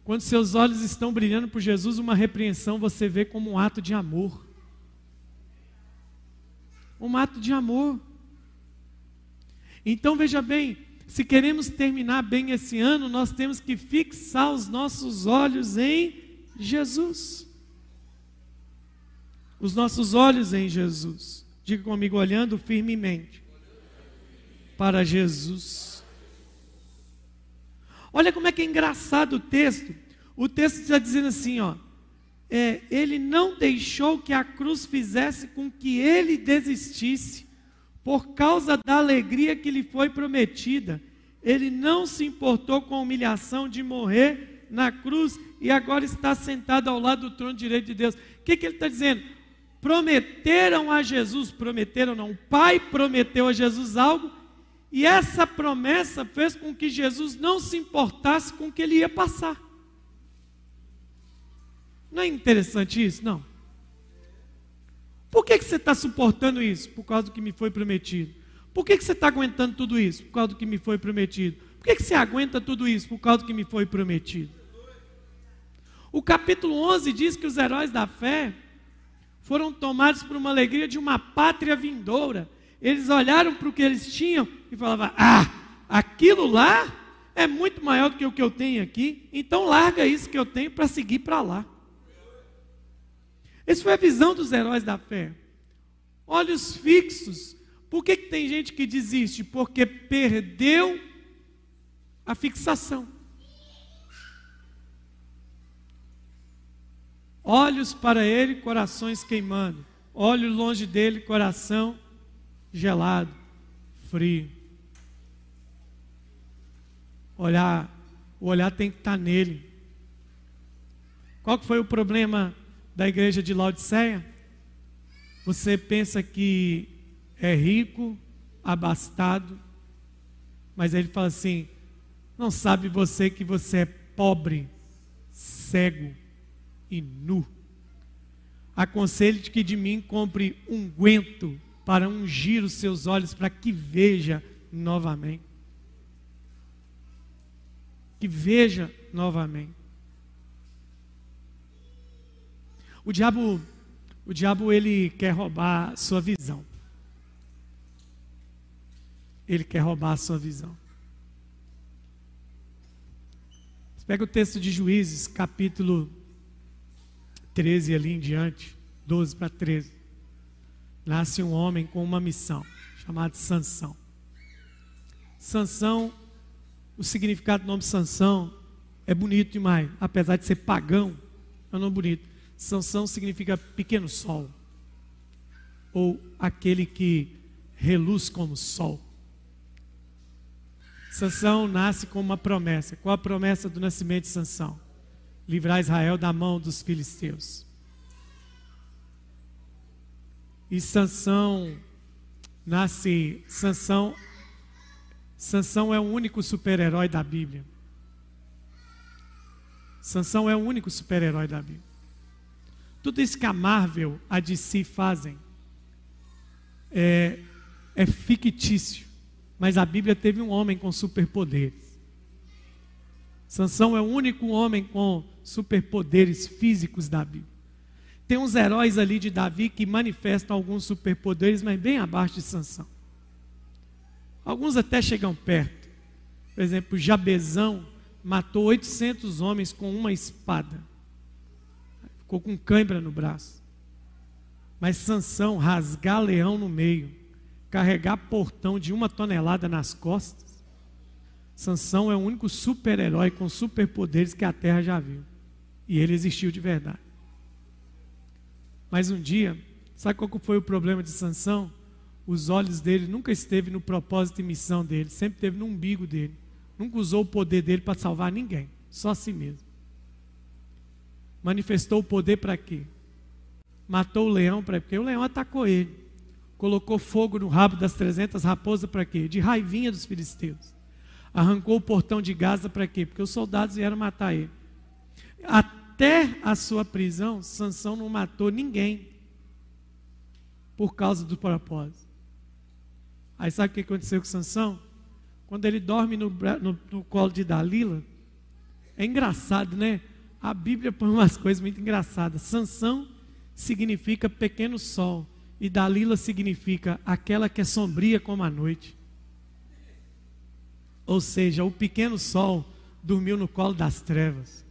Quando seus olhos estão brilhando por Jesus, uma repreensão você vê como um ato de amor. Um ato de amor. Então veja bem, se queremos terminar bem esse ano, nós temos que fixar os nossos olhos em Jesus. Os nossos olhos em Jesus. Diga comigo, olhando firmemente para Jesus. Olha como é que é engraçado o texto. O texto está dizendo assim, ó. É, ele não deixou que a cruz fizesse com que ele desistisse por causa da alegria que lhe foi prometida. Ele não se importou com a humilhação de morrer na cruz e agora está sentado ao lado do trono direito de Deus. O que, que ele está dizendo? Prometeram a Jesus, prometeram não, o Pai prometeu a Jesus algo, e essa promessa fez com que Jesus não se importasse com o que ele ia passar. Não é interessante isso? Não. Por que, que você está suportando isso? Por causa do que me foi prometido. Por que, que você está aguentando tudo isso? Por causa do que me foi prometido. Por que, que você aguenta tudo isso? Por causa do que me foi prometido. O capítulo 11 diz que os heróis da fé foram tomados por uma alegria de uma pátria vindoura. Eles olharam para o que eles tinham e falavam: Ah, aquilo lá é muito maior do que o que eu tenho aqui, então larga isso que eu tenho para seguir para lá. Essa foi a visão dos heróis da fé. Olhos fixos. Por que, que tem gente que desiste? Porque perdeu a fixação. Olhos para ele, corações queimando. Olhos longe dele, coração gelado, frio. Olhar, o olhar tem que estar nele. Qual que foi o problema da igreja de Laodiceia, você pensa que é rico, abastado, mas ele fala assim: não sabe você que você é pobre, cego e nu. Aconselho-te que de mim compre unguento para ungir os seus olhos para que veja novamente. Que veja novamente. O diabo, o diabo ele quer roubar a sua visão. Ele quer roubar a sua visão. Você pega o texto de Juízes, capítulo 13 ali em diante, 12 para 13. Nasce um homem com uma missão, chamado Sansão. Sansão, o significado do nome Sansão é bonito demais, apesar de ser pagão, é um nome bonito. Sansão significa pequeno sol, ou aquele que reluz como sol. Sansão nasce com uma promessa. Qual a promessa do nascimento de Sansão? Livrar Israel da mão dos filisteus. E Sansão nasce, Sansão Sansão é o único super-herói da Bíblia. Sansão é o único super-herói da Bíblia. Tudo isso que a Marvel, a DC fazem é, é fictício. Mas a Bíblia teve um homem com superpoderes. Sansão é o único homem com superpoderes físicos da Bíblia. Tem uns heróis ali de Davi que manifestam alguns superpoderes, mas bem abaixo de Sansão. Alguns até chegam perto. Por exemplo, Jabezão matou 800 homens com uma espada ficou com cãibra no braço. Mas Sansão rasgar leão no meio, carregar portão de uma tonelada nas costas. Sansão é o único super-herói com superpoderes que a terra já viu. E ele existiu de verdade. Mas um dia, sabe qual foi o problema de Sansão? Os olhos dele nunca esteve no propósito e missão dele, sempre esteve no umbigo dele. Nunca usou o poder dele para salvar ninguém, só a si mesmo. Manifestou o poder para quê? Matou o leão para porque o leão atacou ele. Colocou fogo no rabo das 300 raposas para quê? De raivinha dos filisteus. Arrancou o portão de Gaza para quê? Porque os soldados vieram matar ele. Até a sua prisão, Sansão não matou ninguém por causa do propósito. Aí sabe o que aconteceu com Sansão? Quando ele dorme no, no, no colo de Dalila, é engraçado, né? A Bíblia põe umas coisas muito engraçadas. Sansão significa pequeno sol e Dalila significa aquela que é sombria como a noite. Ou seja, o pequeno sol dormiu no colo das trevas.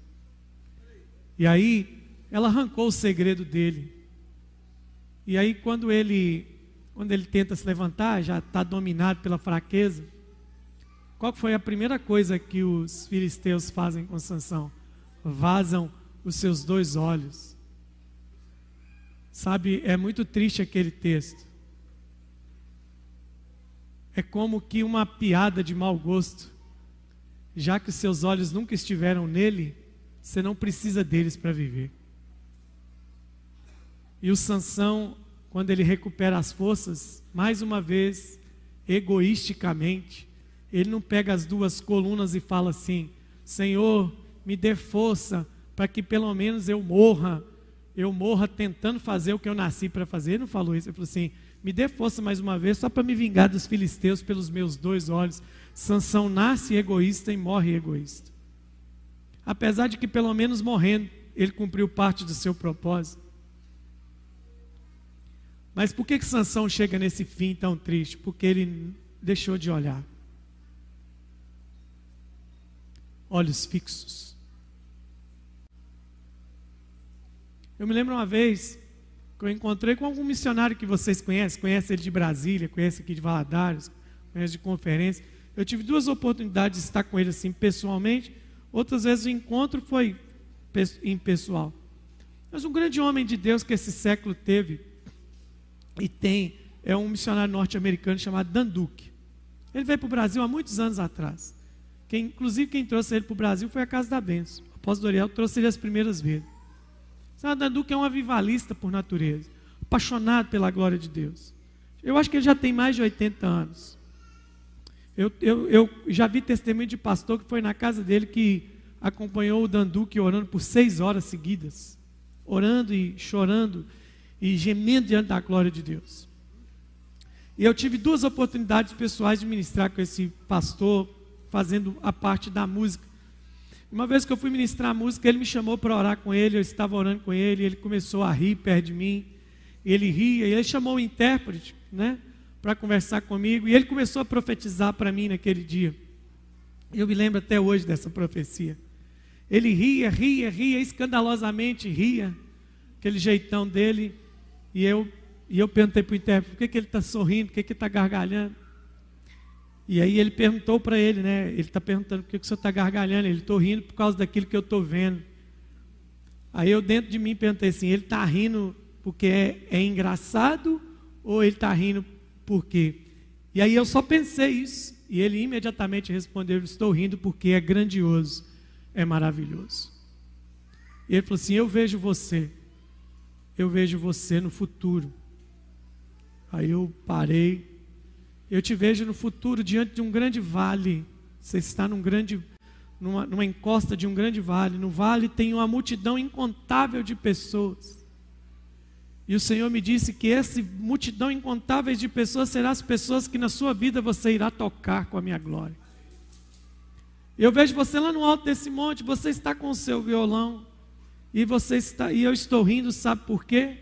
E aí ela arrancou o segredo dele. E aí quando ele quando ele tenta se levantar, já está dominado pela fraqueza. Qual foi a primeira coisa que os filisteus fazem com Sansão? Vazam os seus dois olhos. Sabe, é muito triste aquele texto. É como que uma piada de mau gosto. Já que os seus olhos nunca estiveram nele, você não precisa deles para viver. E o Sansão, quando ele recupera as forças, mais uma vez, egoisticamente, ele não pega as duas colunas e fala assim: Senhor, me dê força para que pelo menos eu morra, eu morra tentando fazer o que eu nasci para fazer. Ele não falou isso, ele falou assim: me dê força mais uma vez, só para me vingar dos filisteus pelos meus dois olhos. Sansão nasce egoísta e morre egoísta. Apesar de que, pelo menos morrendo, ele cumpriu parte do seu propósito. Mas por que, que Sansão chega nesse fim tão triste? Porque ele deixou de olhar. Olhos fixos. Eu me lembro uma vez que eu encontrei com algum missionário que vocês conhecem, conhece ele de Brasília, conhece aqui de Valadares, conhece de conferência. Eu tive duas oportunidades de estar com ele assim pessoalmente, outras vezes o encontro foi impessoal. Mas um grande homem de Deus que esse século teve e tem é um missionário norte-americano chamado Dan. Ele veio para o Brasil há muitos anos atrás. Quem, inclusive quem trouxe ele para o Brasil foi a Casa da Benção. O apóstolo Doriel trouxe ele as primeiras vezes. Duque é um avivalista por natureza, apaixonado pela glória de Deus. Eu acho que ele já tem mais de 80 anos. Eu, eu, eu já vi testemunho de pastor que foi na casa dele que acompanhou o Danduque orando por seis horas seguidas, orando e chorando e gemendo diante da glória de Deus. E eu tive duas oportunidades pessoais de ministrar com esse pastor, fazendo a parte da música. Uma vez que eu fui ministrar música, ele me chamou para orar com ele, eu estava orando com ele, ele começou a rir perto de mim. Ele ria, e ele chamou o intérprete, né, para conversar comigo, e ele começou a profetizar para mim naquele dia. Eu me lembro até hoje dessa profecia. Ele ria, ria, ria, escandalosamente ria, aquele jeitão dele, e eu, e eu perguntei para o intérprete, por que, que ele está sorrindo, por que, que ele está gargalhando? E aí ele perguntou para ele, né? Ele está perguntando por que, que o senhor está gargalhando. Ele estou rindo por causa daquilo que eu estou vendo. Aí eu dentro de mim perguntei assim, ele está rindo porque é, é engraçado ou ele está rindo por quê? E aí eu só pensei isso. E ele imediatamente respondeu: Estou rindo porque é grandioso, é maravilhoso. E ele falou assim: Eu vejo você, eu vejo você no futuro. Aí eu parei, eu te vejo no futuro diante de um grande vale. Você está num grande, numa, numa encosta de um grande vale. No vale tem uma multidão incontável de pessoas. E o Senhor me disse que essa multidão incontável de pessoas serão as pessoas que na sua vida você irá tocar com a minha glória. Eu vejo você lá no alto desse monte, você está com o seu violão e você está e eu estou rindo, sabe por quê?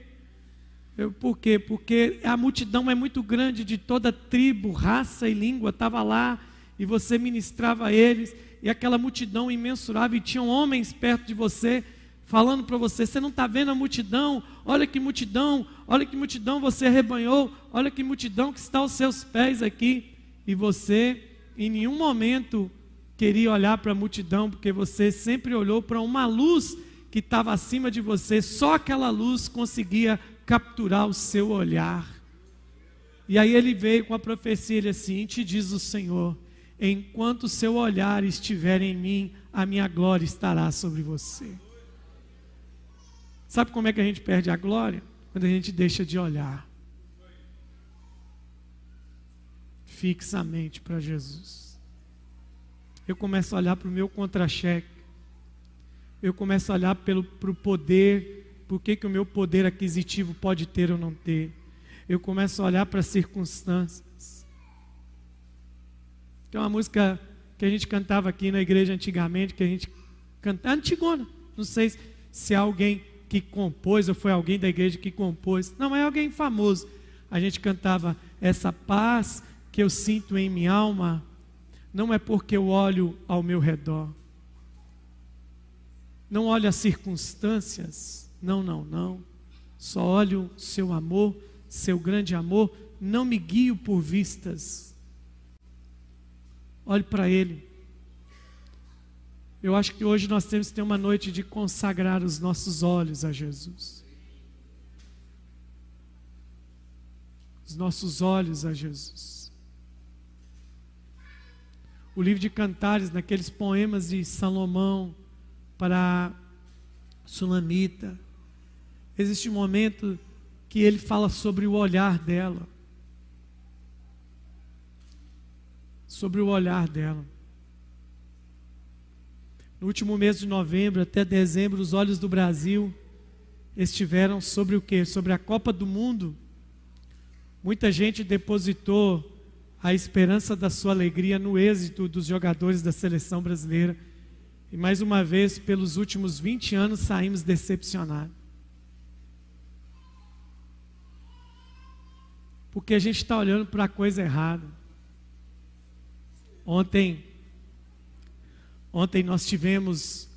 Eu, por quê? Porque a multidão é muito grande de toda tribo, raça e língua, estava lá e você ministrava a eles, e aquela multidão imensurável, e tinham homens perto de você, falando para você: você não está vendo a multidão? Olha que multidão, olha que multidão você arrebanhou, olha que multidão que está aos seus pés aqui. E você, em nenhum momento, queria olhar para a multidão, porque você sempre olhou para uma luz que estava acima de você, só aquela luz conseguia capturar o seu olhar. E aí ele veio com a profecia, ele assim, te diz o Senhor, enquanto o seu olhar estiver em mim, a minha glória estará sobre você. Sabe como é que a gente perde a glória? Quando a gente deixa de olhar fixamente para Jesus. Eu começo a olhar para o meu contra-cheque. Eu começo a olhar para o poder, por que, o meu poder aquisitivo pode ter ou não ter. Eu começo a olhar para as circunstâncias. Tem uma música que a gente cantava aqui na igreja antigamente, que a gente cantava, antigona, não sei se alguém que compôs ou foi alguém da igreja que compôs, não, é alguém famoso. A gente cantava essa paz que eu sinto em minha alma, não é porque eu olho ao meu redor, não olho as circunstâncias, não, não, não, só olho seu amor, seu grande amor, não me guio por vistas, olhe para Ele. Eu acho que hoje nós temos que ter uma noite de consagrar os nossos olhos a Jesus. Os nossos olhos a Jesus. O livro de Cantares, naqueles poemas de Salomão para Sulamita, existe um momento que ele fala sobre o olhar dela. Sobre o olhar dela. No último mês de novembro até dezembro, os olhos do Brasil estiveram sobre o que? Sobre a Copa do Mundo. Muita gente depositou a esperança da sua alegria no êxito dos jogadores da seleção brasileira. E mais uma vez, pelos últimos 20 anos, saímos decepcionados. Porque a gente está olhando para a coisa errada. Ontem, Ontem nós tivemos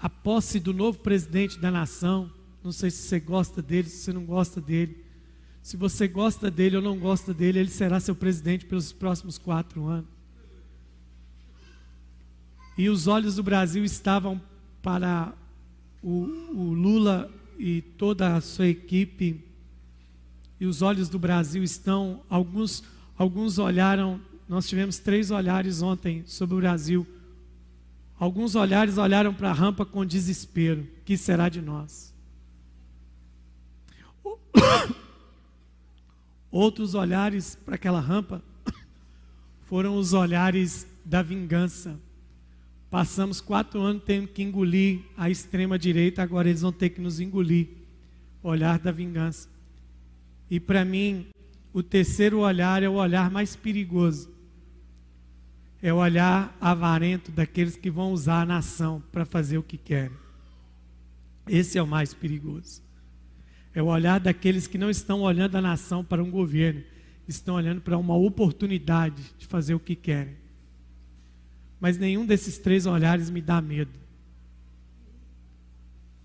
a posse do novo presidente da nação. Não sei se você gosta dele, se você não gosta dele. Se você gosta dele ou não gosta dele, ele será seu presidente pelos próximos quatro anos. E os olhos do Brasil estavam para o, o Lula e toda a sua equipe. E os olhos do Brasil estão, alguns, alguns olharam, nós tivemos três olhares ontem sobre o Brasil Alguns olhares olharam para a rampa com desespero: que será de nós? Outros olhares para aquela rampa foram os olhares da vingança. Passamos quatro anos tendo que engolir a extrema direita, agora eles vão ter que nos engolir. Olhar da vingança. E para mim, o terceiro olhar é o olhar mais perigoso é o olhar avarento daqueles que vão usar a nação para fazer o que querem. Esse é o mais perigoso. É o olhar daqueles que não estão olhando a nação para um governo, estão olhando para uma oportunidade de fazer o que querem. Mas nenhum desses três olhares me dá medo.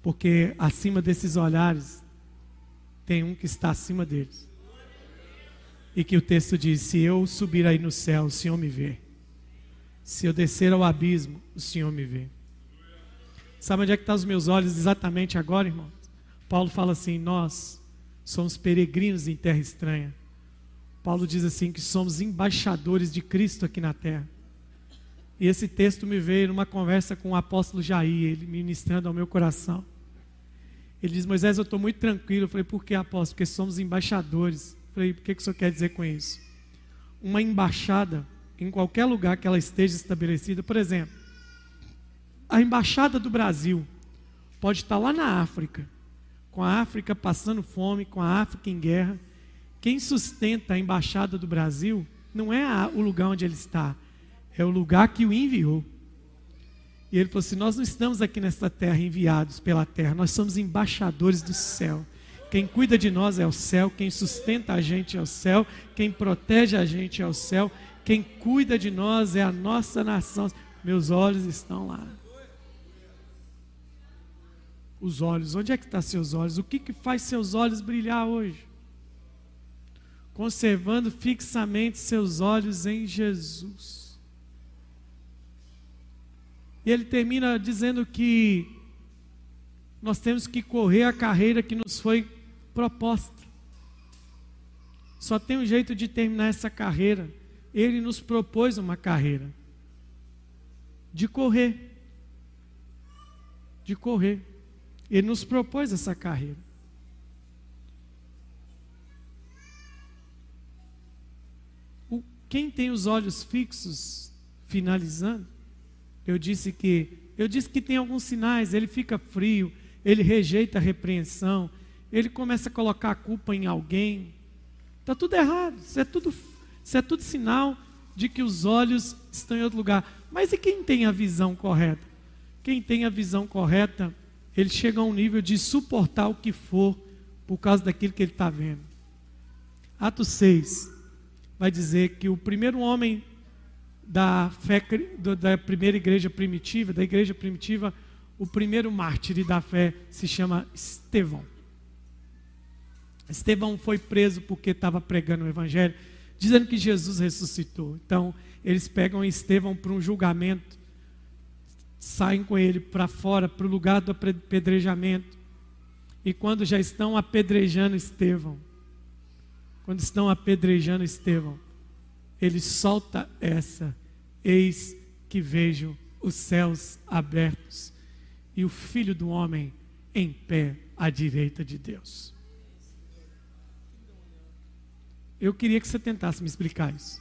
Porque acima desses olhares tem um que está acima deles. E que o texto diz: Se eu subir aí no céu, o Senhor me vê. Se eu descer ao abismo, o Senhor me vê. Sabe onde é que estão tá os meus olhos exatamente agora, irmãos? Paulo fala assim: Nós somos peregrinos em terra estranha. Paulo diz assim que somos embaixadores de Cristo aqui na terra. E esse texto me veio numa conversa com o apóstolo Jair, ele ministrando ao meu coração. Ele diz: Moisés, eu estou muito tranquilo. Eu falei: Por que, apóstolo? Porque somos embaixadores. Eu falei: Por que, que o senhor quer dizer com isso? Uma embaixada em qualquer lugar que ela esteja estabelecida. Por exemplo, a embaixada do Brasil pode estar lá na África, com a África passando fome, com a África em guerra. Quem sustenta a embaixada do Brasil não é a, o lugar onde ele está, é o lugar que o enviou. E ele falou assim: Nós não estamos aqui nesta terra enviados pela terra, nós somos embaixadores do céu. Quem cuida de nós é o céu, quem sustenta a gente é o céu, quem protege a gente é o céu, quem cuida de nós é a nossa nação. Meus olhos estão lá. Os olhos, onde é que estão seus olhos? O que, que faz seus olhos brilhar hoje? Conservando fixamente seus olhos em Jesus. E ele termina dizendo que nós temos que correr a carreira que nos foi proposta. Só tem um jeito de terminar essa carreira. Ele nos propôs uma carreira de correr. De correr. Ele nos propôs essa carreira. O, quem tem os olhos fixos, finalizando, eu disse que eu disse que tem alguns sinais, ele fica frio, ele rejeita a repreensão, ele começa a colocar a culpa em alguém. Está tudo errado, isso é tudo, isso é tudo sinal de que os olhos estão em outro lugar. Mas e quem tem a visão correta? Quem tem a visão correta, ele chega a um nível de suportar o que for por causa daquilo que ele está vendo. Atos 6 vai dizer que o primeiro homem da fé da primeira igreja primitiva, da igreja primitiva, o primeiro mártir da fé se chama Estevão. Estevão foi preso porque estava pregando o evangelho, dizendo que Jesus ressuscitou. Então, eles pegam Estevão para um julgamento, saem com ele para fora, para o lugar do apedrejamento. E quando já estão apedrejando Estevão, quando estão apedrejando Estevão, ele solta essa: Eis que vejo os céus abertos e o filho do homem em pé à direita de Deus. Eu queria que você tentasse me explicar isso.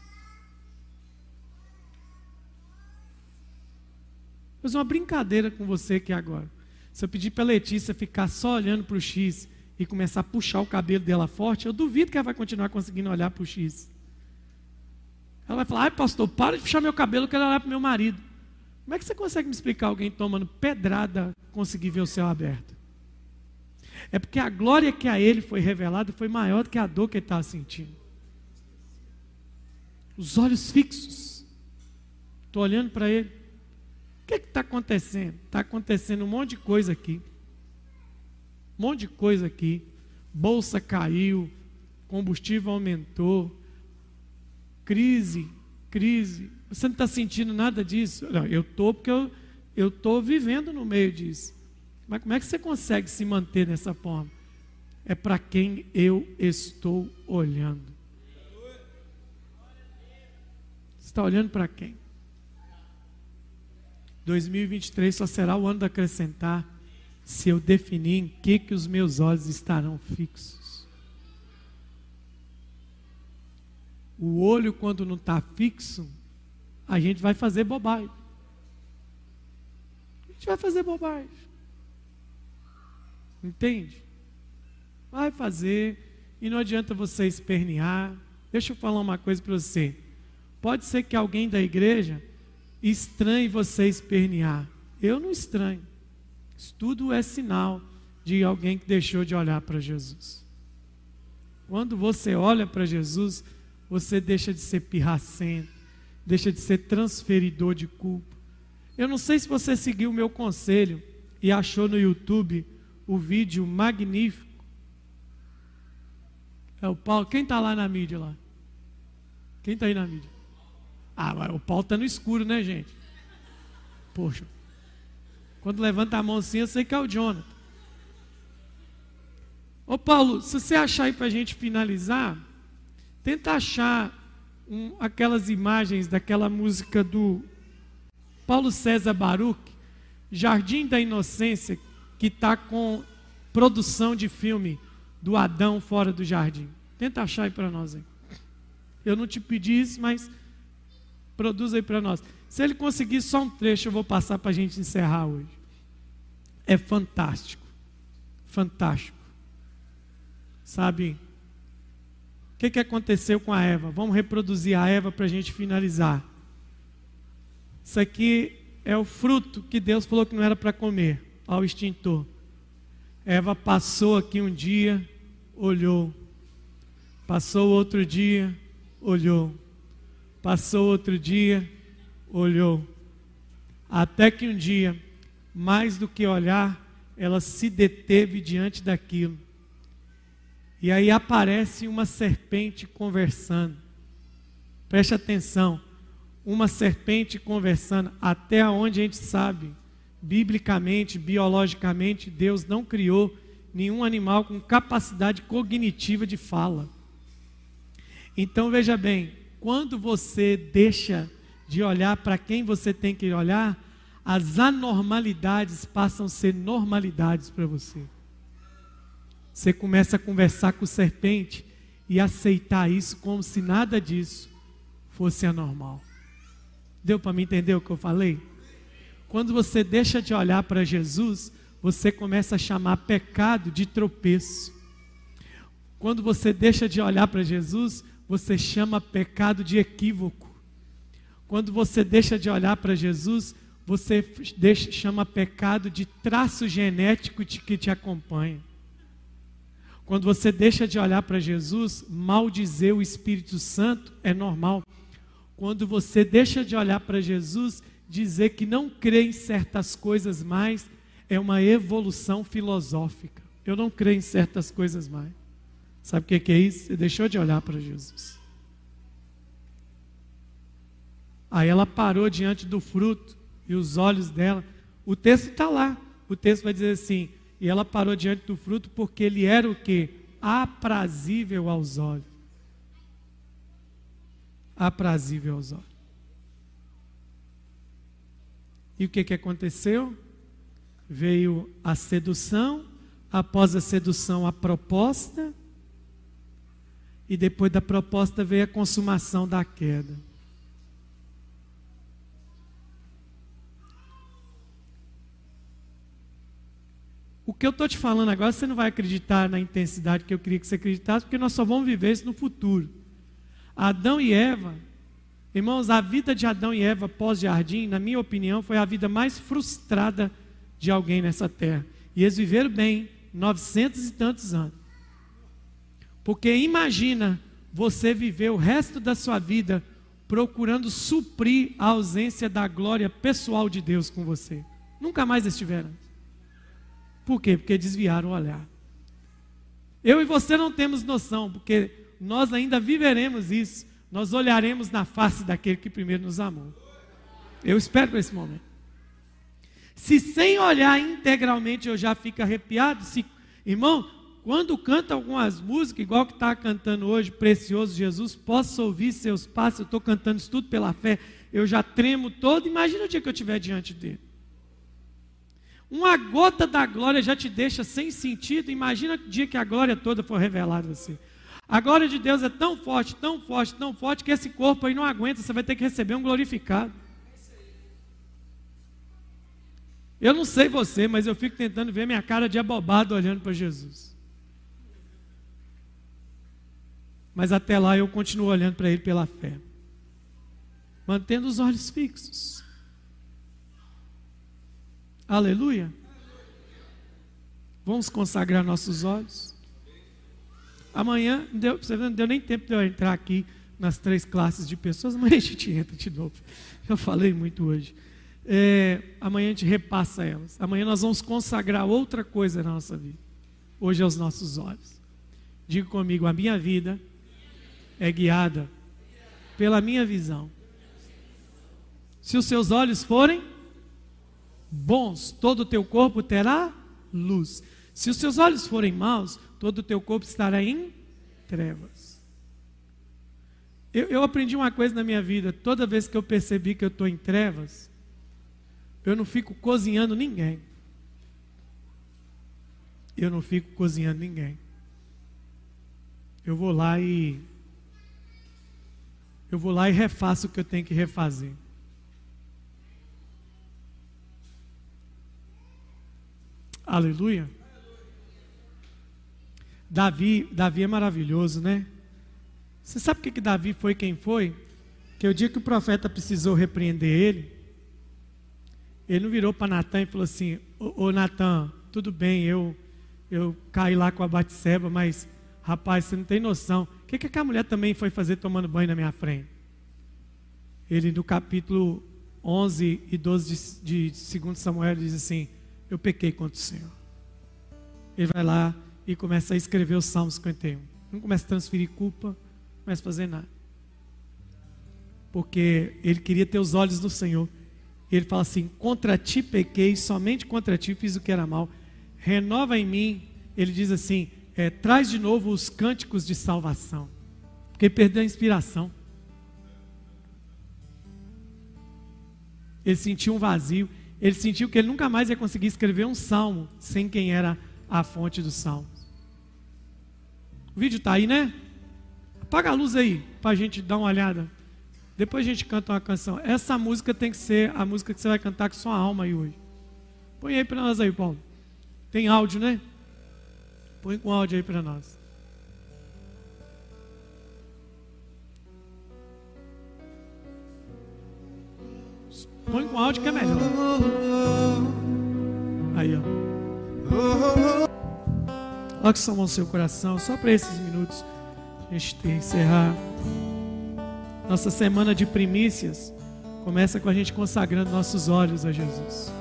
Fazer uma brincadeira com você aqui agora. Se eu pedir para a Letícia ficar só olhando para o X e começar a puxar o cabelo dela forte, eu duvido que ela vai continuar conseguindo olhar para o X. Ela vai falar, ai pastor, para de puxar meu cabelo, eu quero olhar para meu marido. Como é que você consegue me explicar alguém tomando pedrada conseguir ver o céu aberto? É porque a glória que a ele foi revelada foi maior do que a dor que ele estava sentindo. Os olhos fixos. Estou olhando para ele. O que está acontecendo? Está acontecendo um monte de coisa aqui. Um monte de coisa aqui. Bolsa caiu, combustível aumentou, crise, crise. Você não está sentindo nada disso? Não, eu estou porque eu estou vivendo no meio disso. Mas como é que você consegue se manter dessa forma? É para quem eu estou olhando. Você está olhando para quem? 2023 só será o ano de acrescentar se eu definir em que, que os meus olhos estarão fixos. O olho, quando não está fixo, a gente vai fazer bobagem. A gente vai fazer bobagem. Entende? Vai fazer, e não adianta você espernear. Deixa eu falar uma coisa para você. Pode ser que alguém da igreja estranhe você espernear. Eu não estranho. Isso tudo é sinal de alguém que deixou de olhar para Jesus. Quando você olha para Jesus, você deixa de ser pirracento, deixa de ser transferidor de culpa. Eu não sei se você seguiu o meu conselho e achou no YouTube o vídeo magnífico. É o Paulo. Quem está lá na mídia lá? Quem está aí na mídia? Ah, o Paulo está no escuro, né, gente? Poxa. Quando levanta a mão assim, eu sei que é o Jonathan. Ô Paulo, se você achar aí para a gente finalizar, Tenta achar um, aquelas imagens daquela música do Paulo César Baruch, Jardim da Inocência, que está com produção de filme do Adão fora do jardim. Tenta achar aí para nós. Hein? Eu não te pedi isso, mas produz aí para nós. Se ele conseguir só um trecho, eu vou passar para a gente encerrar hoje. É fantástico. Fantástico. Sabe? que, que aconteceu com a Eva? Vamos reproduzir a Eva para a gente finalizar. Isso aqui é o fruto que Deus falou que não era para comer, ao extintor. Eva passou aqui um dia, olhou. Passou outro dia, olhou. Passou outro dia, olhou. Até que um dia, mais do que olhar, ela se deteve diante daquilo e aí aparece uma serpente conversando. Preste atenção. Uma serpente conversando, até onde a gente sabe, biblicamente, biologicamente, Deus não criou nenhum animal com capacidade cognitiva de fala. Então veja bem, quando você deixa de olhar para quem você tem que olhar, as anormalidades passam a ser normalidades para você. Você começa a conversar com o serpente e aceitar isso como se nada disso fosse anormal. Deu para me entender o que eu falei? Quando você deixa de olhar para Jesus, você começa a chamar pecado de tropeço. Quando você deixa de olhar para Jesus, você chama pecado de equívoco. Quando você deixa de olhar para Jesus, você deixa, chama pecado de traço genético de, que te acompanha. Quando você deixa de olhar para Jesus, maldizer o Espírito Santo é normal. Quando você deixa de olhar para Jesus, dizer que não crê em certas coisas mais, é uma evolução filosófica. Eu não creio em certas coisas mais. Sabe o que é isso? Você deixou de olhar para Jesus. Aí ela parou diante do fruto e os olhos dela. O texto está lá. O texto vai dizer assim: e ela parou diante do fruto porque ele era o que? Aprazível aos olhos. Aprazível aos olhos. E o que, que aconteceu? Veio a sedução, após a sedução, a proposta, e depois da proposta veio a consumação da queda. O que eu estou te falando agora, você não vai acreditar na intensidade que eu queria que você acreditasse, porque nós só vamos viver isso no futuro. Adão e Eva, irmãos, a vida de Adão e Eva pós-jardim, na minha opinião, foi a vida mais frustrada de alguém nessa terra. E eles viveram bem, 900 e tantos anos. Porque imagina você viver o resto da sua vida procurando suprir a ausência da glória pessoal de Deus com você. Nunca mais estiveram. Por quê? Porque desviaram o olhar. Eu e você não temos noção, porque nós ainda viveremos isso. Nós olharemos na face daquele que primeiro nos amou. Eu espero esse momento. Se sem olhar integralmente eu já fico arrepiado, se, irmão, quando canta algumas músicas, igual que está cantando hoje, Precioso Jesus, posso ouvir seus passos, eu estou cantando isso tudo pela fé, eu já tremo todo, imagina o dia que eu estiver diante dele. Uma gota da glória já te deixa sem sentido, imagina o dia que a glória toda for revelada a você. A glória de Deus é tão forte, tão forte, tão forte, que esse corpo aí não aguenta, você vai ter que receber um glorificado. Eu não sei você, mas eu fico tentando ver minha cara de abobado olhando para Jesus. Mas até lá eu continuo olhando para Ele pela fé, mantendo os olhos fixos. Aleluia. Vamos consagrar nossos olhos. Amanhã, deu, você não deu nem tempo de eu entrar aqui nas três classes de pessoas, amanhã a gente entra de novo. Eu falei muito hoje. É, amanhã a gente repassa elas. Amanhã nós vamos consagrar outra coisa na nossa vida. Hoje é os nossos olhos. Diga comigo, a minha vida é guiada pela minha visão. Se os seus olhos forem bons, todo o teu corpo terá luz. Se os seus olhos forem maus, todo o teu corpo estará em trevas. Eu, eu aprendi uma coisa na minha vida: toda vez que eu percebi que eu estou em trevas, eu não fico cozinhando ninguém. Eu não fico cozinhando ninguém. Eu vou lá e eu vou lá e refaço o que eu tenho que refazer. Aleluia. Davi, Davi é maravilhoso, né? Você sabe que, que Davi foi quem foi? Que o dia que o profeta precisou repreender ele, ele não virou para Natan e falou assim: Ô, ô Natan, tudo bem, eu, eu caí lá com a Batseba, mas rapaz, você não tem noção que, que aquela mulher também foi fazer tomando banho na minha frente? Ele, no capítulo 11 e 12 de, de 2 Samuel, diz assim: Eu pequei contra o Senhor. Ele vai lá e começa a escrever o Salmo 51. Não começa a transferir culpa, não começa a fazer nada. Porque ele queria ter os olhos do Senhor. Ele fala assim: Contra ti pequei, somente contra ti fiz o que era mal. Renova em mim. Ele diz assim: é, Traz de novo os cânticos de salvação. Porque perdeu a inspiração. Ele sentiu um vazio. Ele sentiu que ele nunca mais ia conseguir escrever um salmo sem quem era a fonte do salmo. O vídeo está aí, né? Apaga a luz aí, para a gente dar uma olhada. Depois a gente canta uma canção. Essa música tem que ser a música que você vai cantar com sua alma aí hoje. Põe aí para nós aí, Paulo. Tem áudio, né? Põe com áudio aí para nós. Põe com áudio que é melhor. Aí, ó. Coloque sua mão no seu coração, só para esses minutos. A gente que encerrar. Nossa semana de primícias começa com a gente consagrando nossos olhos a Jesus.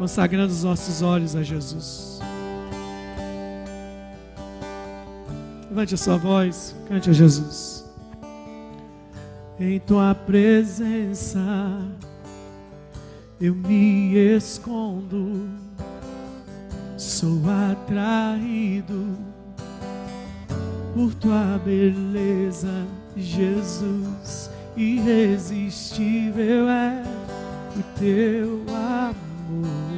Consagrando os nossos olhos a Jesus. Levante a sua voz, cante a Jesus. Em tua presença eu me escondo, sou atraído por tua beleza, Jesus. Irresistível é o teu amor,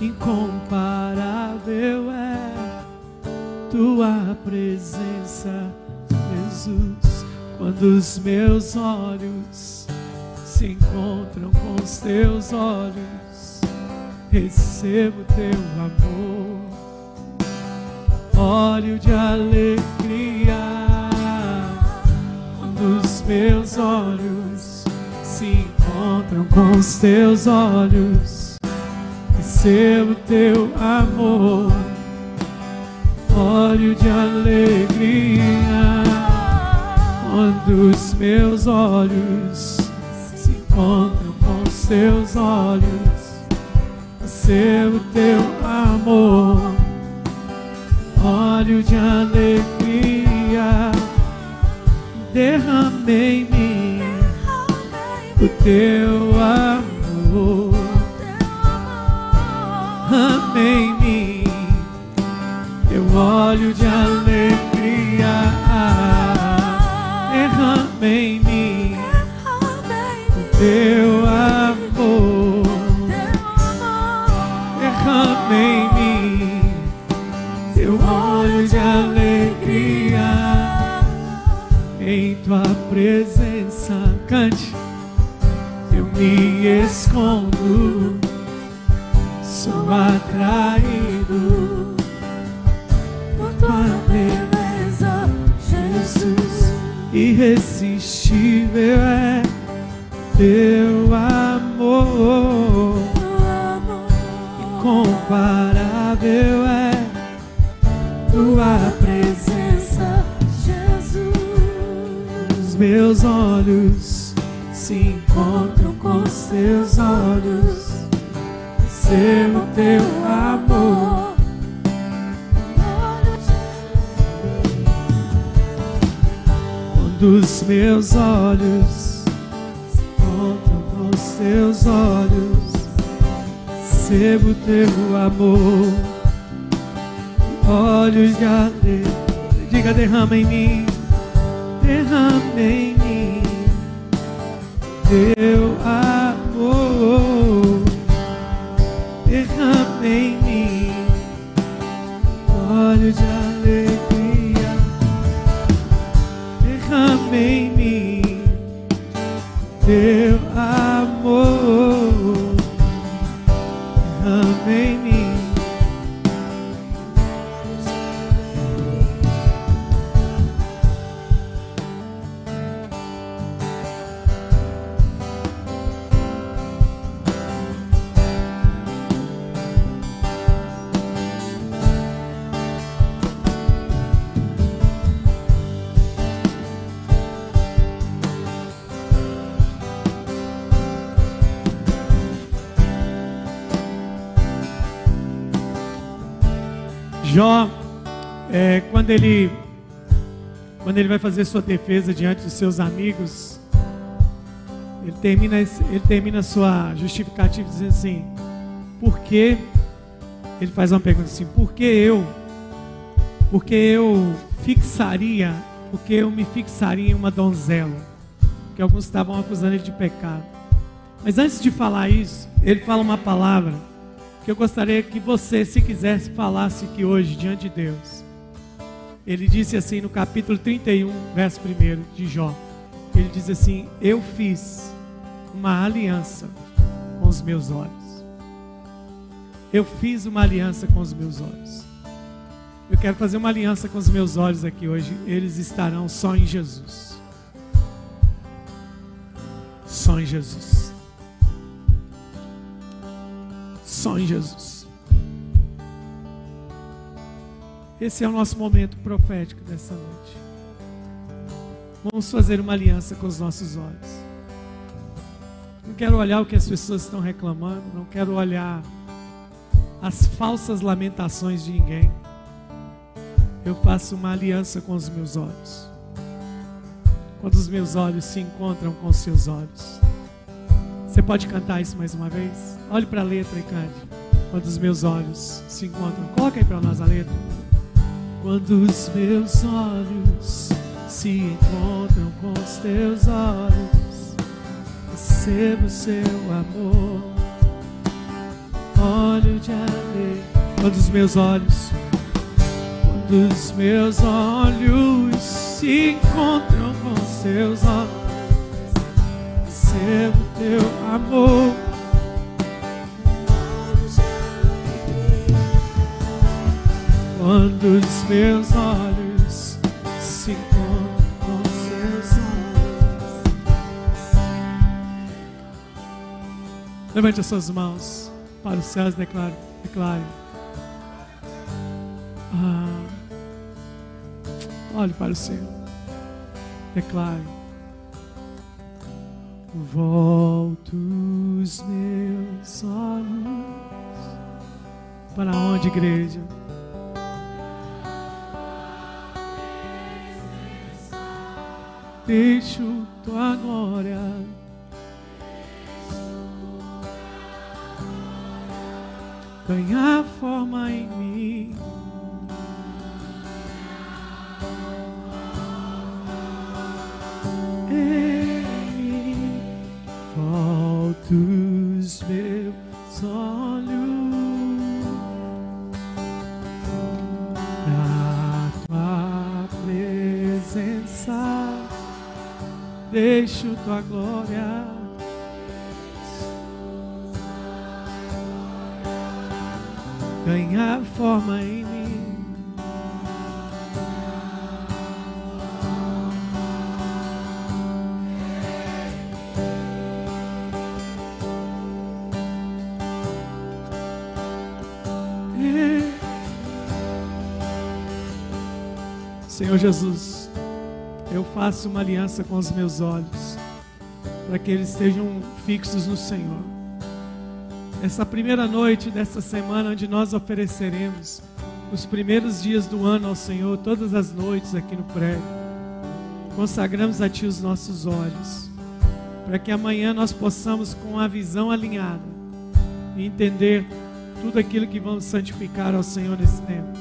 incomparável é tua presença, Jesus quando os meus olhos se encontram com os teus olhos, recebo teu amor, óleo de alegria. Quando os meus olhos se encontram com os teus olhos, recebo teu amor, óleo de alegria. Quando os meus olhos se encontram com os teus olhos, recebo teu amor, óleo de alegria, derramei em mim o teu amor, amei em mim teu óleo de alegria derrama em mim o teu amor. Derrama em mim teu óleo de alegria em tua presença. Cante, eu me escondo, sou atraído por tua beleza, Jesus. Irresistível é teu amor, incomparável é tua presença, Jesus. Os meus olhos se encontram com os teus olhos, recebo teu amor. dos meus olhos se encontram com os teus olhos, recebo teu amor, olhos de alegria, diga derrama em mim, derrama em mim teu amor, derrama em mim, olhos de alegria quando ele quando ele vai fazer sua defesa diante dos seus amigos, ele termina, ele termina sua justificativa dizendo assim: por que? Ele faz uma pergunta assim: por que eu? Porque eu fixaria, porque eu me fixaria em uma donzela, que alguns estavam acusando ele de pecado. Mas antes de falar isso, ele fala uma palavra que eu gostaria que você, se quisesse, falasse aqui hoje diante de Deus. Ele disse assim no capítulo 31, verso 1 de Jó. Ele diz assim: Eu fiz uma aliança com os meus olhos. Eu fiz uma aliança com os meus olhos. Eu quero fazer uma aliança com os meus olhos aqui hoje. Eles estarão só em Jesus. Só em Jesus. Só em Jesus. Esse é o nosso momento profético dessa noite. Vamos fazer uma aliança com os nossos olhos. Não quero olhar o que as pessoas estão reclamando, não quero olhar as falsas lamentações de ninguém. Eu faço uma aliança com os meus olhos. Quando os meus olhos se encontram com os seus olhos. Você pode cantar isso mais uma vez? Olhe para a letra e cante. Quando os meus olhos se encontram. Coloca aí para nós a letra. Quando os meus olhos se encontram com os teus olhos, recebo o seu amor, olho de alegria. Quando os meus olhos, quando os meus olhos se encontram com os teus olhos, recebo teu amor. Quando os meus olhos se encontram com seus olhos. Levante as suas mãos para os céus declare. declare. Ah, olhe para o Senhor. Declare. Volto os meus olhos. Para onde, igreja? Deixo tua glória. Ganhar forma em mim. Ei, volto os meus olhos. Deixo tua glória. Ganhar forma em mim. Senhor Jesus, faço uma aliança com os meus olhos, para que eles estejam fixos no Senhor. Essa primeira noite dessa semana, onde nós ofereceremos os primeiros dias do ano ao Senhor, todas as noites aqui no prédio, consagramos a Ti os nossos olhos, para que amanhã nós possamos, com a visão alinhada, entender tudo aquilo que vamos santificar ao Senhor nesse tempo.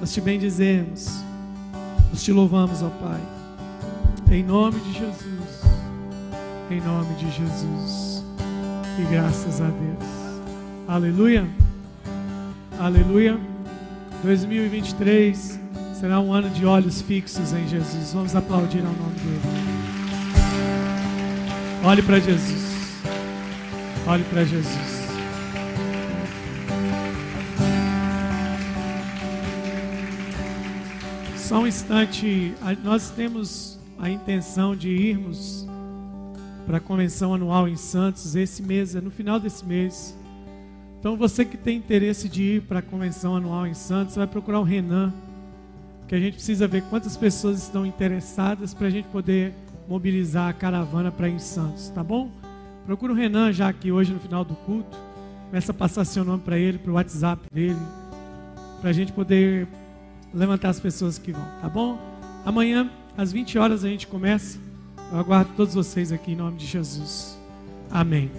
Nós te bendizemos nós te louvamos, ó Pai. Em nome de Jesus. Em nome de Jesus. E graças a Deus. Aleluia. Aleluia. 2023 será um ano de olhos fixos em Jesus. Vamos aplaudir ao nome dele. Olhe para Jesus. Olhe para Jesus. Só um instante, nós temos a intenção de irmos para a convenção anual em Santos esse mês, é no final desse mês. Então você que tem interesse de ir para a convenção anual em Santos, vai procurar o Renan, que a gente precisa ver quantas pessoas estão interessadas para a gente poder mobilizar a caravana para ir em Santos, tá bom? Procura o Renan já aqui hoje no final do culto. Começa a passar seu nome para ele, para o WhatsApp dele, para a gente poder levantar as pessoas que vão, tá bom? Amanhã, às 20 horas, a gente começa. Eu aguardo todos vocês aqui em nome de Jesus. Amém.